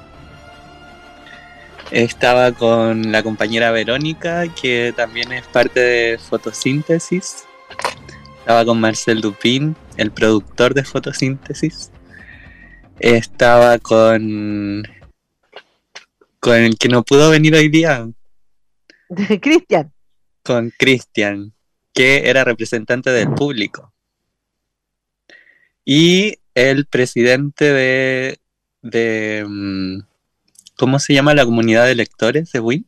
Estaba con la compañera Verónica, que también es parte de Fotosíntesis. Estaba con Marcel Dupin, el productor de Fotosíntesis. Estaba con. con el que no pudo venir hoy día. <laughs> Cristian. Con Cristian, que era representante del público. Y el presidente de. de mm, ¿Cómo se llama la comunidad de lectores de Win?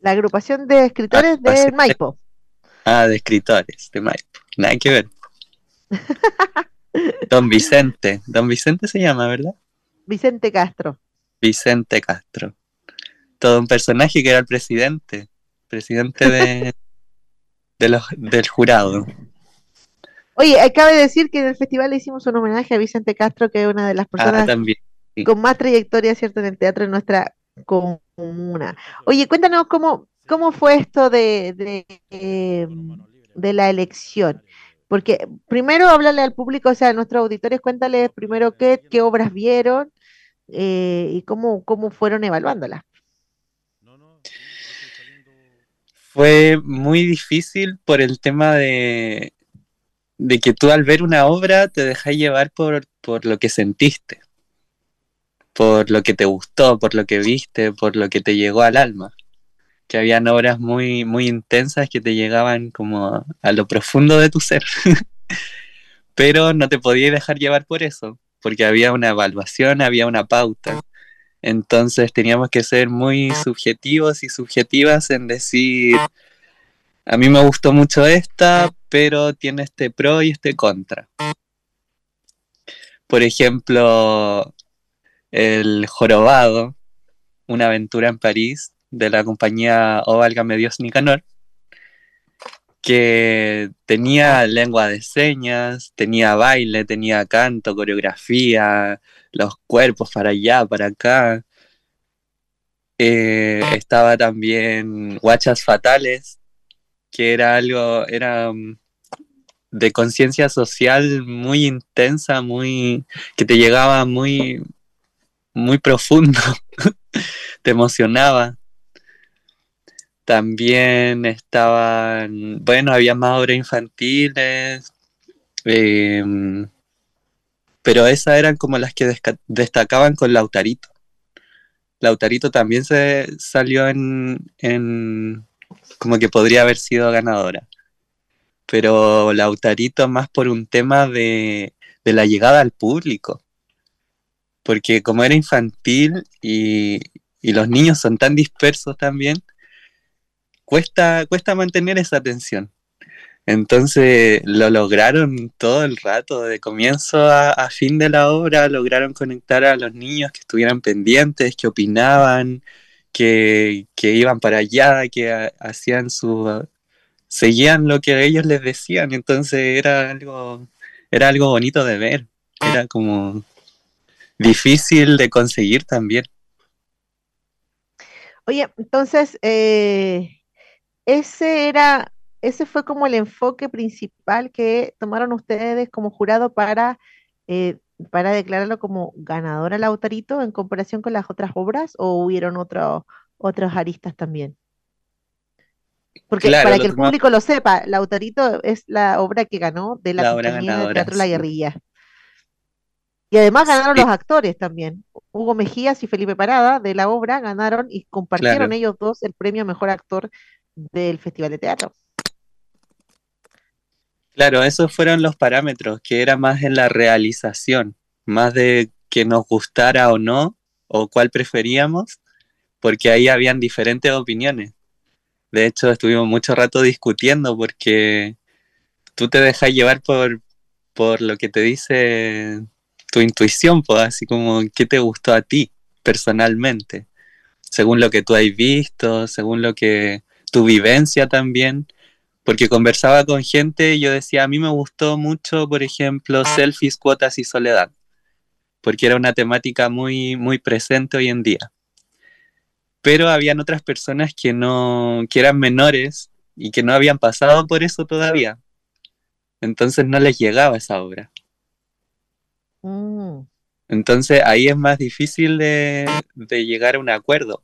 La agrupación de escritores ah, de Maipo. Ah, de escritores de Maipo. Nada que ver. <laughs> Don Vicente. Don Vicente se llama, ¿verdad? Vicente Castro. Vicente Castro. Todo un personaje que era el presidente. Presidente de, <laughs> del jurado. Oye, cabe decir que en el festival le hicimos un homenaje a Vicente Castro, que es una de las ah, personas también con más trayectoria, ¿cierto?, en el teatro de nuestra comuna. Oye, cuéntanos cómo, cómo fue esto de, de, em, la elección. Porque primero háblale al público, o sea, a nuestros auditores, cuéntales primero qué, qué obras vieron eh, y cómo, cómo fueron evaluándolas. Fue muy difícil por el tema de, de que tú al ver una obra te dejas llevar por, por lo que sentiste por lo que te gustó, por lo que viste, por lo que te llegó al alma. Que habían obras muy, muy intensas que te llegaban como a lo profundo de tu ser. <laughs> Pero no te podías dejar llevar por eso, porque había una evaluación, había una pauta. Entonces teníamos que ser muy subjetivos y subjetivas en decir, a mí me gustó mucho esta, pero tiene este pro y este contra. Por ejemplo, el Jorobado, una aventura en París de la compañía O Válgame Dios Nicanor, que tenía lengua de señas, tenía baile, tenía canto, coreografía, los cuerpos para allá, para acá. Eh, estaba también Guachas Fatales, que era algo, era mm, de conciencia social muy intensa, muy que te llegaba muy muy profundo, <laughs> te emocionaba. También estaban, bueno, había más obras infantiles, em, pero esas eran como las que destacaban con Lautarito. Lautarito también se salió en, en, como que podría haber sido ganadora. Pero Lautarito más por un tema de, de la llegada al público. Porque como era infantil y, los niños son tan dispersos también, cuesta, cuesta mantener esa atención. Entonces lo lograron todo el rato, de comienzo a, fin de la obra, lograron conectar a los niños que estuvieran pendientes, que opinaban, que, que iban para allá, que hacían su... seguían lo que ellos les decían, entonces era algo, era algo bonito de ver, era como difícil de conseguir también. Oye, entonces, eh, ese era, ese fue como el enfoque principal que tomaron ustedes como jurado para, eh, para declararlo como ganador al Lautarito en comparación con las otras obras, o hubieron otros otras aristas también. Porque para que el público lo sepa, Lautarito es la obra que ganó de la, compañía de Teatro La Guerrilla. Y además ganaron los actores también. Hugo Mejías y Felipe Parada de la obra ganaron y compartieron ellos dos el premio Mejor Actor del Festival de Teatro. Claro, esos fueron los parámetros, que era más en la realización, más de que nos gustara o no, o cuál preferíamos, porque ahí habían diferentes opiniones. De hecho, estuvimos mucho rato discutiendo porque tú te dejas llevar por, por lo que te dice tu intuición, pues así como qué te gustó a ti personalmente, según lo que tú has visto, según lo que tu vivencia también, porque conversaba con gente y yo decía, a mí me gustó mucho, por ejemplo, selfies, cuotas y soledad, porque era una temática muy, muy presente hoy en día. Pero habían otras personas que no, que eran menores y que no habían pasado por eso todavía. Entonces no les llegaba esa obra. Mm. Entonces ahí es más difícil de, de llegar a un acuerdo.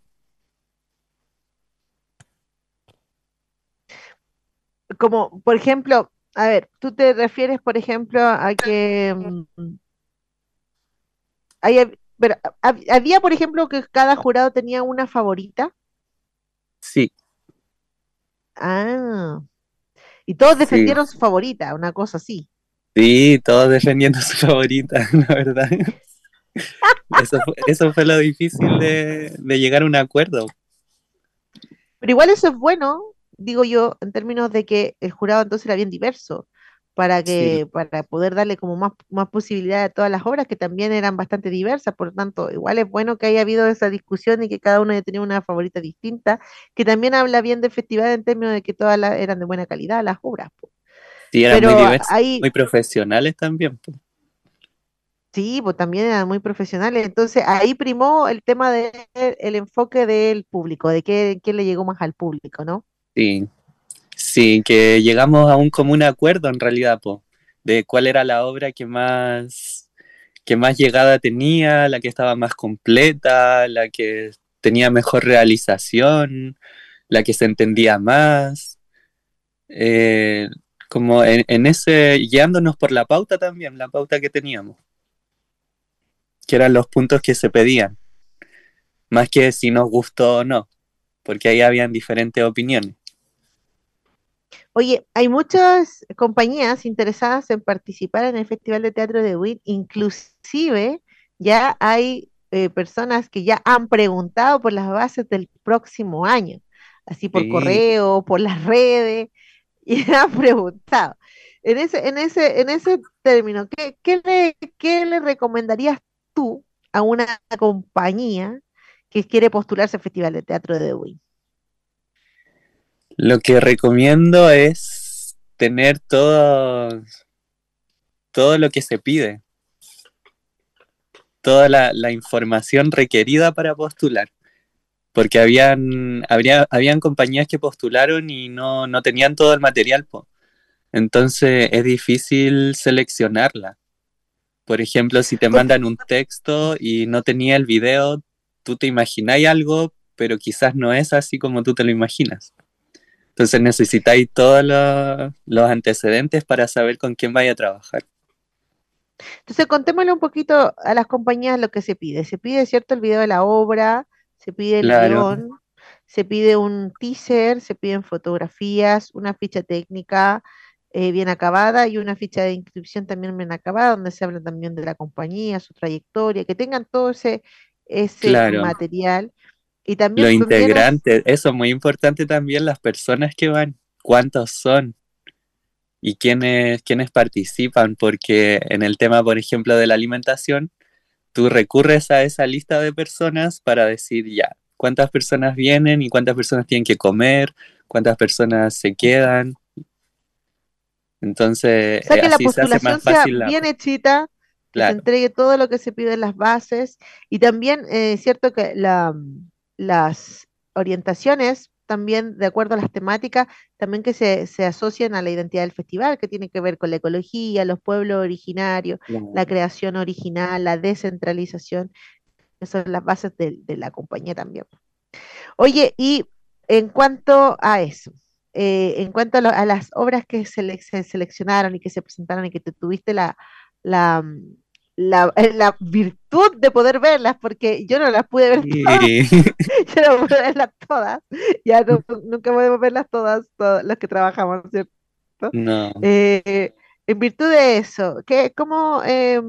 como, por ejemplo, a ver, tú te refieres, por ejemplo, a que mm, pero, había, por ejemplo, que cada jurado tenía una favorita. Sí. Ah. Y todos defendieron su favorita, una cosa así. Sí, todos defendiendo su favorita, <laughs> la verdad. eso, fue, eso fue lo difícil de, de llegar a un acuerdo. Pero igual eso es bueno, digo yo, en términos de que el jurado entonces era bien diverso, para que, para poder darle como más, más posibilidad a todas las obras que también eran bastante diversas, por lo tanto, igual es bueno que haya habido esa discusión y que cada uno haya tenido una favorita distinta, que también habla bien del festival en términos de que todas eran de buena calidad las obras. Sí, eran muy diversas, muy profesionales también. Sí, pues también eran muy profesionales. Entonces ahí primó el tema del enfoque del público, de qué, qué le llegó más al público, ¿no? Sí, sí, que llegamos a un común acuerdo en realidad, po, de cuál era la obra que más, que más llegada tenía, la que estaba más completa, la que tenía mejor realización, la que se entendía más. Eh, como en, en, ese, guiándonos por la pauta también, la pauta que teníamos, que eran los puntos que se pedían, más que si nos gustó o no, porque ahí habían diferentes opiniones. Oye, hay muchas compañías interesadas en participar en el Festival de Teatro de WIT, inclusive ya hay eh, personas que ya han preguntado por las bases del próximo año, así por correo, por las redes, <laughs> y han preguntado. En ese, en ese, en ese término, ¿qué, qué, le, ¿qué le recomendarías tú a una compañía que quiere postularse al Festival de Teatro de WIT? Lo que recomiendo es tener todo, todo lo que se pide, toda la, información requerida para postular. Porque habían, habría, habían compañías que postularon y no, no tenían todo el material. Entonces es difícil seleccionarla. Por ejemplo, si te mandan un texto y no tenía el video, tú te imagináis algo, pero quizás no es así como tú te lo imaginas. Entonces necesitáis todos los, antecedentes para saber con quién vaya a trabajar. Entonces contémosle un poquito a las compañías lo que se pide. Se pide, ¿cierto? El video de la obra, se pide el guion, se pide un teaser, se piden fotografías, una ficha técnica, eh, bien acabada y una ficha de inscripción también bien acabada, donde se habla también de la compañía, su trayectoria, que tengan todo ese, ese material. Y también lo integrante, eso es muy importante también, las personas que van, cuántos son y quiénes, quiénes participan, porque en el tema, por ejemplo, de la alimentación, tú recurres a esa lista de personas para decir ya, cuántas personas vienen y cuántas personas tienen que comer, cuántas personas se quedan. Entonces, o sea, que la postulación sea bien hechita, que se entregue todo lo que se pide en las bases. Y también es eh, cierto que la, las orientaciones también de acuerdo a las temáticas, también que se, se, asocian a la identidad del festival, que tiene que ver con la ecología, los pueblos originarios, la creación original, la descentralización, esas son las bases de, la compañía también. Oye, y en cuanto a eso, eh, en cuanto a, las obras que se, seleccionaron y que se presentaron y que tuviste la, la, <laughs> la, virtud de poder verlas, porque yo no las pude ver todas. <laughs> yo no pude verlas todas. Ya nunca podemos verlas todas, todas las que trabajamos, ¿cierto? No. Eh, en virtud de eso, ¿qué, ¿cómo eh,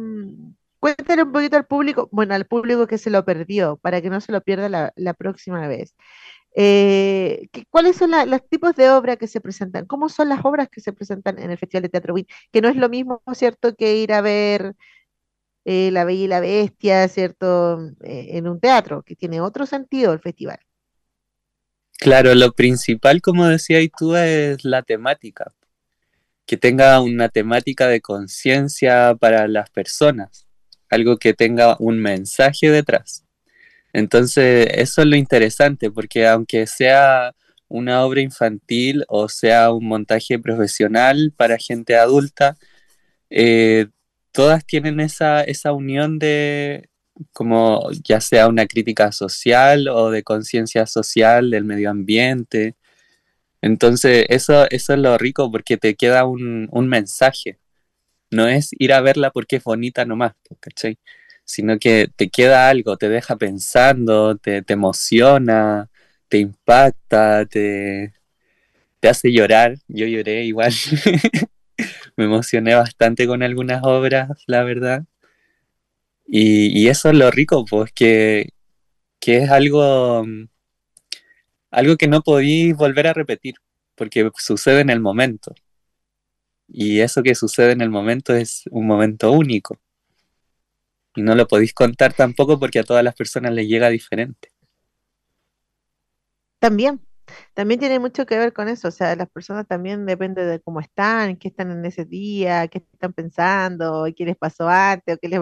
Cuéntale un poquito al público, bueno, al público que se lo perdió, para que no se lo pierda la, próxima vez. Eh, ¿Cuáles son los tipos de obras que se presentan? ¿Cómo son las obras que se presentan en el Festival de Teatro Win? Que no es lo mismo, ¿cierto?, que ir a ver eh, La Bella y la Bestia, ¿cierto?, eh, en un teatro, que tiene otro sentido el festival. Claro, lo principal, como decía tú, es la temática. Que tenga una temática de conciencia para las personas algo que tenga un mensaje detrás. Entonces, eso es lo interesante, porque aunque sea una obra infantil o sea un montaje profesional para gente adulta, eh, todas tienen esa, esa unión de, como ya sea una crítica social o de conciencia social del medio ambiente. Entonces, eso, eso es lo rico porque te queda un, un mensaje. No es ir a verla porque es bonita nomás, ¿cachai? Sino que te queda algo, te deja pensando, te, emociona, te impacta, te, te hace llorar. Yo lloré igual. <laughs> Me emocioné bastante con algunas obras, la verdad. Y, eso es lo rico, pues que, que es algo, algo que no podéis volver a repetir, porque sucede en el momento. Y eso que sucede en el momento es un momento único. Y no lo podéis contar tampoco porque a todas las personas les llega diferente. También, también tiene mucho que ver con eso, o sea, las personas también depende de cómo están, qué están en ese día, qué están pensando, qué les pasó antes o qué, les,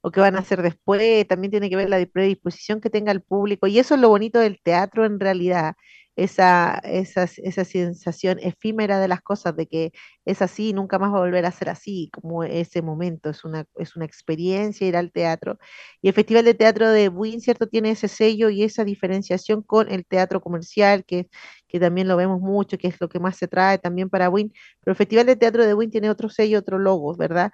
o qué van a hacer después, también tiene que ver la predisposición que tenga el público y eso es lo bonito del teatro en realidad, esa, esa, esa sensación efímera de las cosas, de que es así, nunca más va a volver a ser así, como ese momento, es una, es una experiencia ir al teatro. Y el Festival de Teatro de Buin, ¿cierto? Tiene ese sello y esa diferenciación con el teatro comercial, que, que también lo vemos mucho, que es lo que más se trae también para Win, pero el Festival de Teatro de Win tiene otro sello, otro logo, ¿verdad?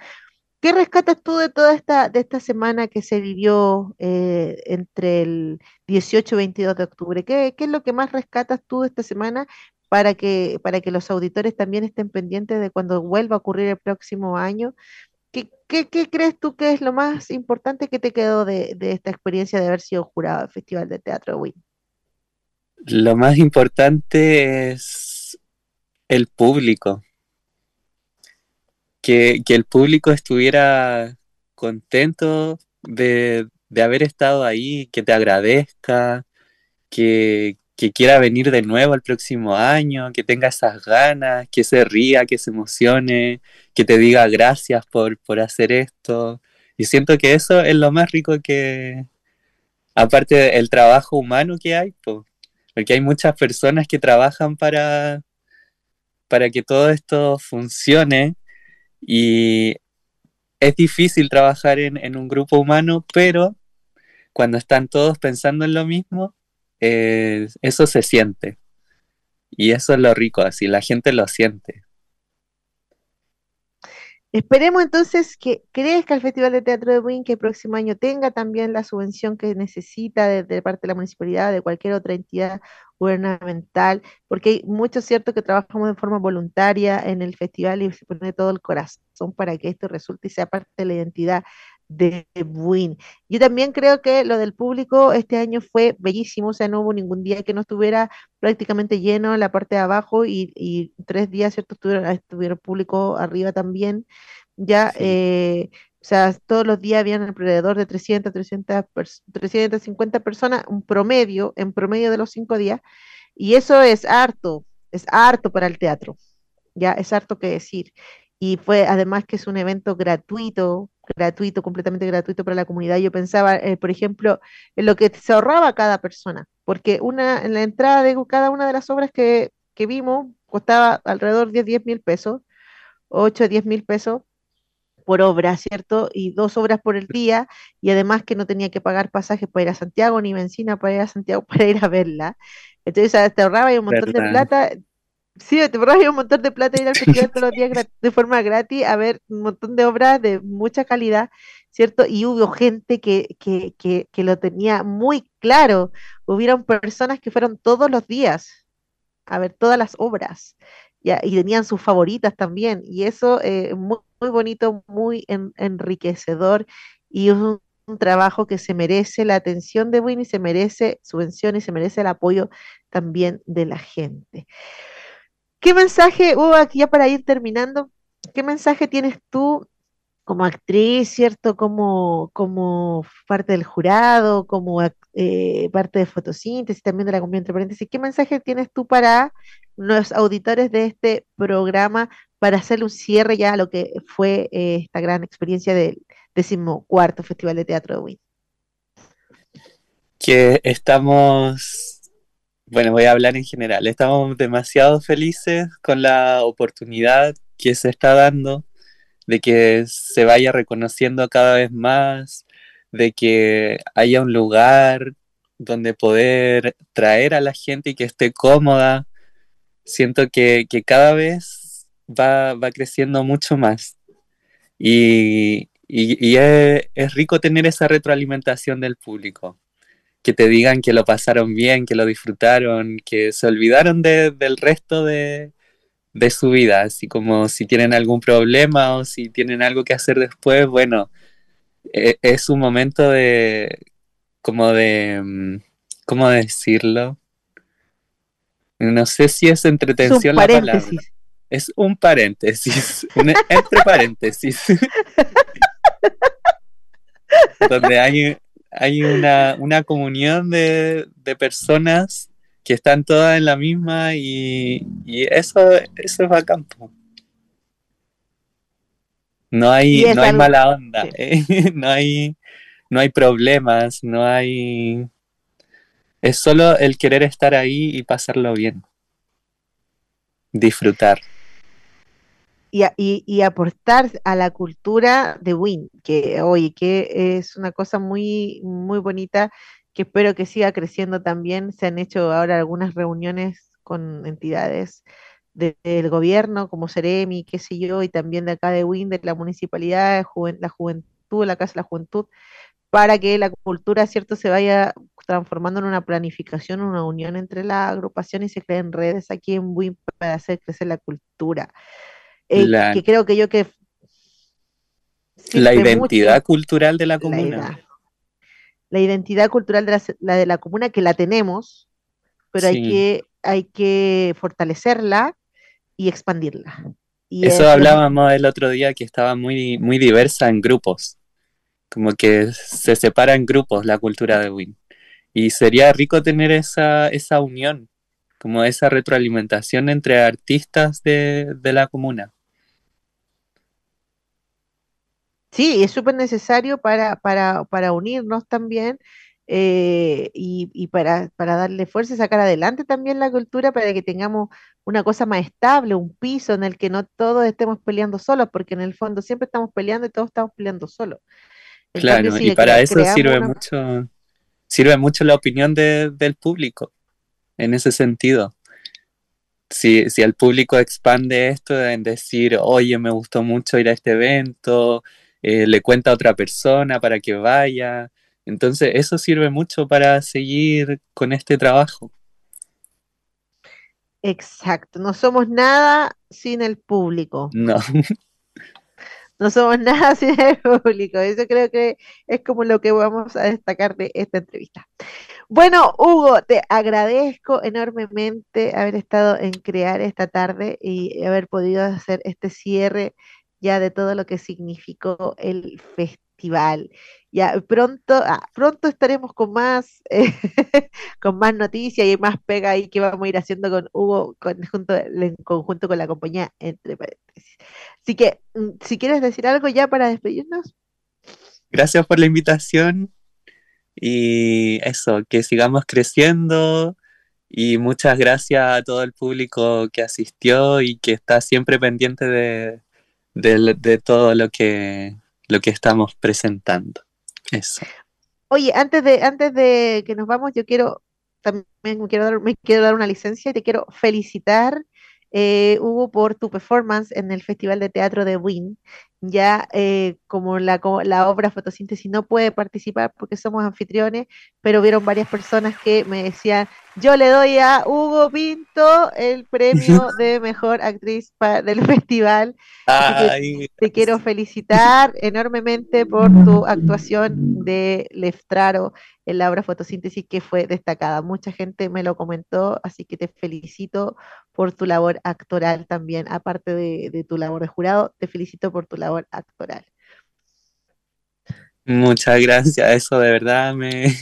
¿Qué rescatas tú de toda esta, de esta semana que se vivió eh, entre el 18 y 22 de octubre? ¿Qué, es lo que más rescatas tú de esta semana para que, para que los auditores también estén pendientes de cuando vuelva a ocurrir el próximo año? ¿Qué, crees tú que es lo más importante que te quedó de, de esta experiencia de haber sido jurado del Festival de Teatro Win? Lo más importante es el público que, el público estuviera contento de, haber estado ahí, que te agradezca, que, quiera venir de nuevo el próximo año, que tenga esas ganas, que se ría, que se emocione, que te diga gracias por, hacer esto. Y siento que eso es lo más rico que, aparte del trabajo humano que hay, porque hay muchas personas que trabajan para, para que todo esto funcione y es difícil trabajar en, un grupo humano, pero cuando están todos pensando en lo mismo, eh, eso se siente. Y eso es lo rico, así la gente lo siente. Esperemos entonces que crezca el Festival de Teatro de Buin, que el próximo año tenga también la subvención que necesita de, parte de la municipalidad, de cualquier otra entidad gubernamental, porque hay muchos cierto que trabajamos de forma voluntaria en el festival y se pone todo el corazón para que esto resulte y sea parte de la identidad de Buin. Yo también creo que lo del público este año fue bellísimo, o sea, no hubo ningún día que no estuviera prácticamente lleno en la parte de abajo y, tres días, ¿cierto? Estuvieron, estuvieron público arriba también. Ya, eh, o sea, todos los días habían alrededor de 300, 300, 350 personas, un promedio, en promedio de los cinco días, y eso es harto, es harto para el teatro, ya, es harto que decir. Y fue además que es un evento gratuito, gratuito, completamente gratuito para la comunidad. Yo pensaba, eh, por ejemplo, en lo que se ahorraba cada persona, porque una, en la entrada de cada una de las obras que, que vimos costaba alrededor de 10 mil pesos, 8 a 10 mil pesos por obra, ¿cierto? Y dos obras por el día, y además que no tenía que pagar pasajes para ir a Santiago, ni benzina para ir a Santiago <laughs> para ir a verla. Entonces te ahorraba un montón de plata, Sí, te ahorrabas un montón de plata ir al <laughs> festival todos los días de forma gratis a ver un montón de obras de mucha calidad, ¿cierto? Y hubo gente que, que, que, que lo tenía muy claro. Hubieron personas que fueron todos los días a ver todas las obras ya, y tenían sus favoritas también. Y eso es eh, muy, muy, bonito, muy enriquecedor y es un, trabajo que se merece la atención de Winnie, se merece subvención y se merece el apoyo también de la gente. ¿Qué mensaje, hubo aquí ya para ir terminando, qué mensaje tienes tú como actriz, ¿cierto? Como, como parte del jurado, como eh, parte de fotosíntesis, también de la comunidad entre paréntesis. ¿Qué mensaje tienes tú para los auditores de este programa para hacer un cierre ya a lo que fue eh, esta gran experiencia del decimocuarto Festival de Teatro de Win? Que estamos bueno, voy a hablar en general. Estamos demasiado felices con la oportunidad que se está dando de que se vaya reconociendo cada vez más, de que haya un lugar donde poder traer a la gente y que esté cómoda. Siento que, cada vez va, creciendo mucho más. Y, es, es rico tener esa retroalimentación del público que te digan que lo pasaron bien, que lo disfrutaron, que se olvidaron del resto de, su vida, así como si tienen algún problema o si tienen algo que hacer después, bueno, e, es un momento de, como de, mm, ¿cómo decirlo? No sé si es entretención la palabra. Es un paréntesis, <laughs> entre paréntesis. <laughs> donde hay hay una, comunión de, personas que están todas en la misma y, eso, eso es bacán. No hay, no hay mala onda, ¿eh? <laughs> no, hay, no hay problemas, no hay... Es solo el querer estar ahí y pasarlo bien. Disfrutar y, aportar a la cultura de Win, que oye, que es una cosa muy, muy bonita, que espero que siga creciendo también. Se han hecho ahora algunas reuniones con entidades del gobierno, como Ceremi, qué sé yo, y también de acá de Win, de la municipalidad, la juventud, la Casa de la Juventud, para que la cultura, ¿cierto?, se vaya transformando en una planificación, una unión entre la agrupación y se creen redes aquí en WIN para hacer crecer la cultura. Eh, que creo que yo que... La identidad cultural de la comuna. La, identidad cultural de la, de la comuna que la tenemos, pero hay, que, hay que fortalecerla y expandirla. Y Eso hablábamos el otro día que estaba muy, muy diversa en grupos, como que se separa en grupos la cultura de Win. Y sería rico tener esa, esa unión, como esa retroalimentación entre artistas de, de la comuna. Sí, es súper necesario para, para, para, unirnos también eh, y, para, para, darle fuerza y sacar adelante también la cultura para que tengamos una cosa más estable, un piso en el que no todos estemos peleando solos, porque en el fondo siempre estamos peleando y todos estamos peleando solos. claro, y para eso sirve mucho, sirve mucho la opinión del público en ese sentido. Si, si el público expande esto en decir, oye, me gustó mucho ir a este evento, eh, le cuenta a otra persona para que vaya. Entonces eso sirve mucho para seguir con este trabajo. Exacto, no somos nada sin el público. No. <laughs> No somos nada <laughs> sin el público. Eso creo que es como lo que vamos a destacar de esta entrevista. Bueno, Hugo, te agradezco enormemente haber estado en crear esta tarde y haber podido hacer este cierre ya de todo lo que significó el festival. Ya pronto, ah, pronto estaremos con más, eh, <laughs> con más noticias y más pega ahí que vamos a ir haciendo con Hugo junto, en conjunto con la compañía, entre paréntesis. Así que, mm, si quieres decir algo ya para despedirnos. Gracias por la invitación y eso, que sigamos creciendo y muchas gracias a todo el público que asistió y que está siempre pendiente de, de, todo lo que, lo que estamos presentando. Eso. Oye, antes de, antes de que nos vamos, yo quiero también me quiero dar, me quiero dar una licencia y te quiero felicitar eh, Hugo, por tu performance en el Festival de Teatro de Win. Ya eh, como, la, la obra Fotosíntesis no puede participar porque somos anfitriones, pero vieron varias personas que me decían, yo le doy a Hugo Pinto el premio <laughs> de mejor actriz del festival. te quiero felicitar enormemente por tu actuación de Leftraro en la obra Fotosíntesis que fue destacada. Mucha gente me lo comentó, así que te felicito por tu labor actoral también, aparte de, tu labor de jurado, te felicito por tu labor actoral. Muchas gracias, eso de verdad me,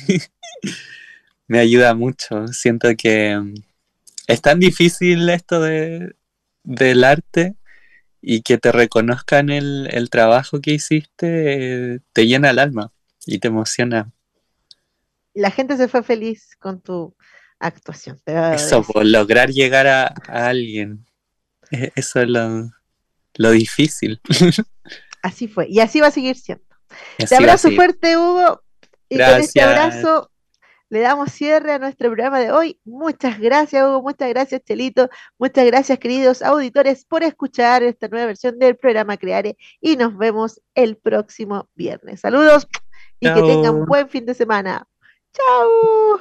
<laughs> me ayuda mucho. Siento que mm, es tan difícil esto de, del arte y que te reconozcan el, trabajo que hiciste, eh, te llena el alma y te emociona la gente se fue feliz con tu actuación. Eso, por lograr llegar a, alguien. E, eso es lo, difícil. <laughs> Así fue, y así va a seguir siendo. Te abrazo fuerte, Hugo. Y con este abrazo le damos cierre a nuestro programa de hoy. Muchas gracias, Hugo. Muchas gracias, Chelito. Muchas gracias, queridos auditores, por escuchar esta nueva versión del programa Creare. Y nos vemos el próximo viernes. Saludos y que tengan un buen fin de semana. ¡Chao!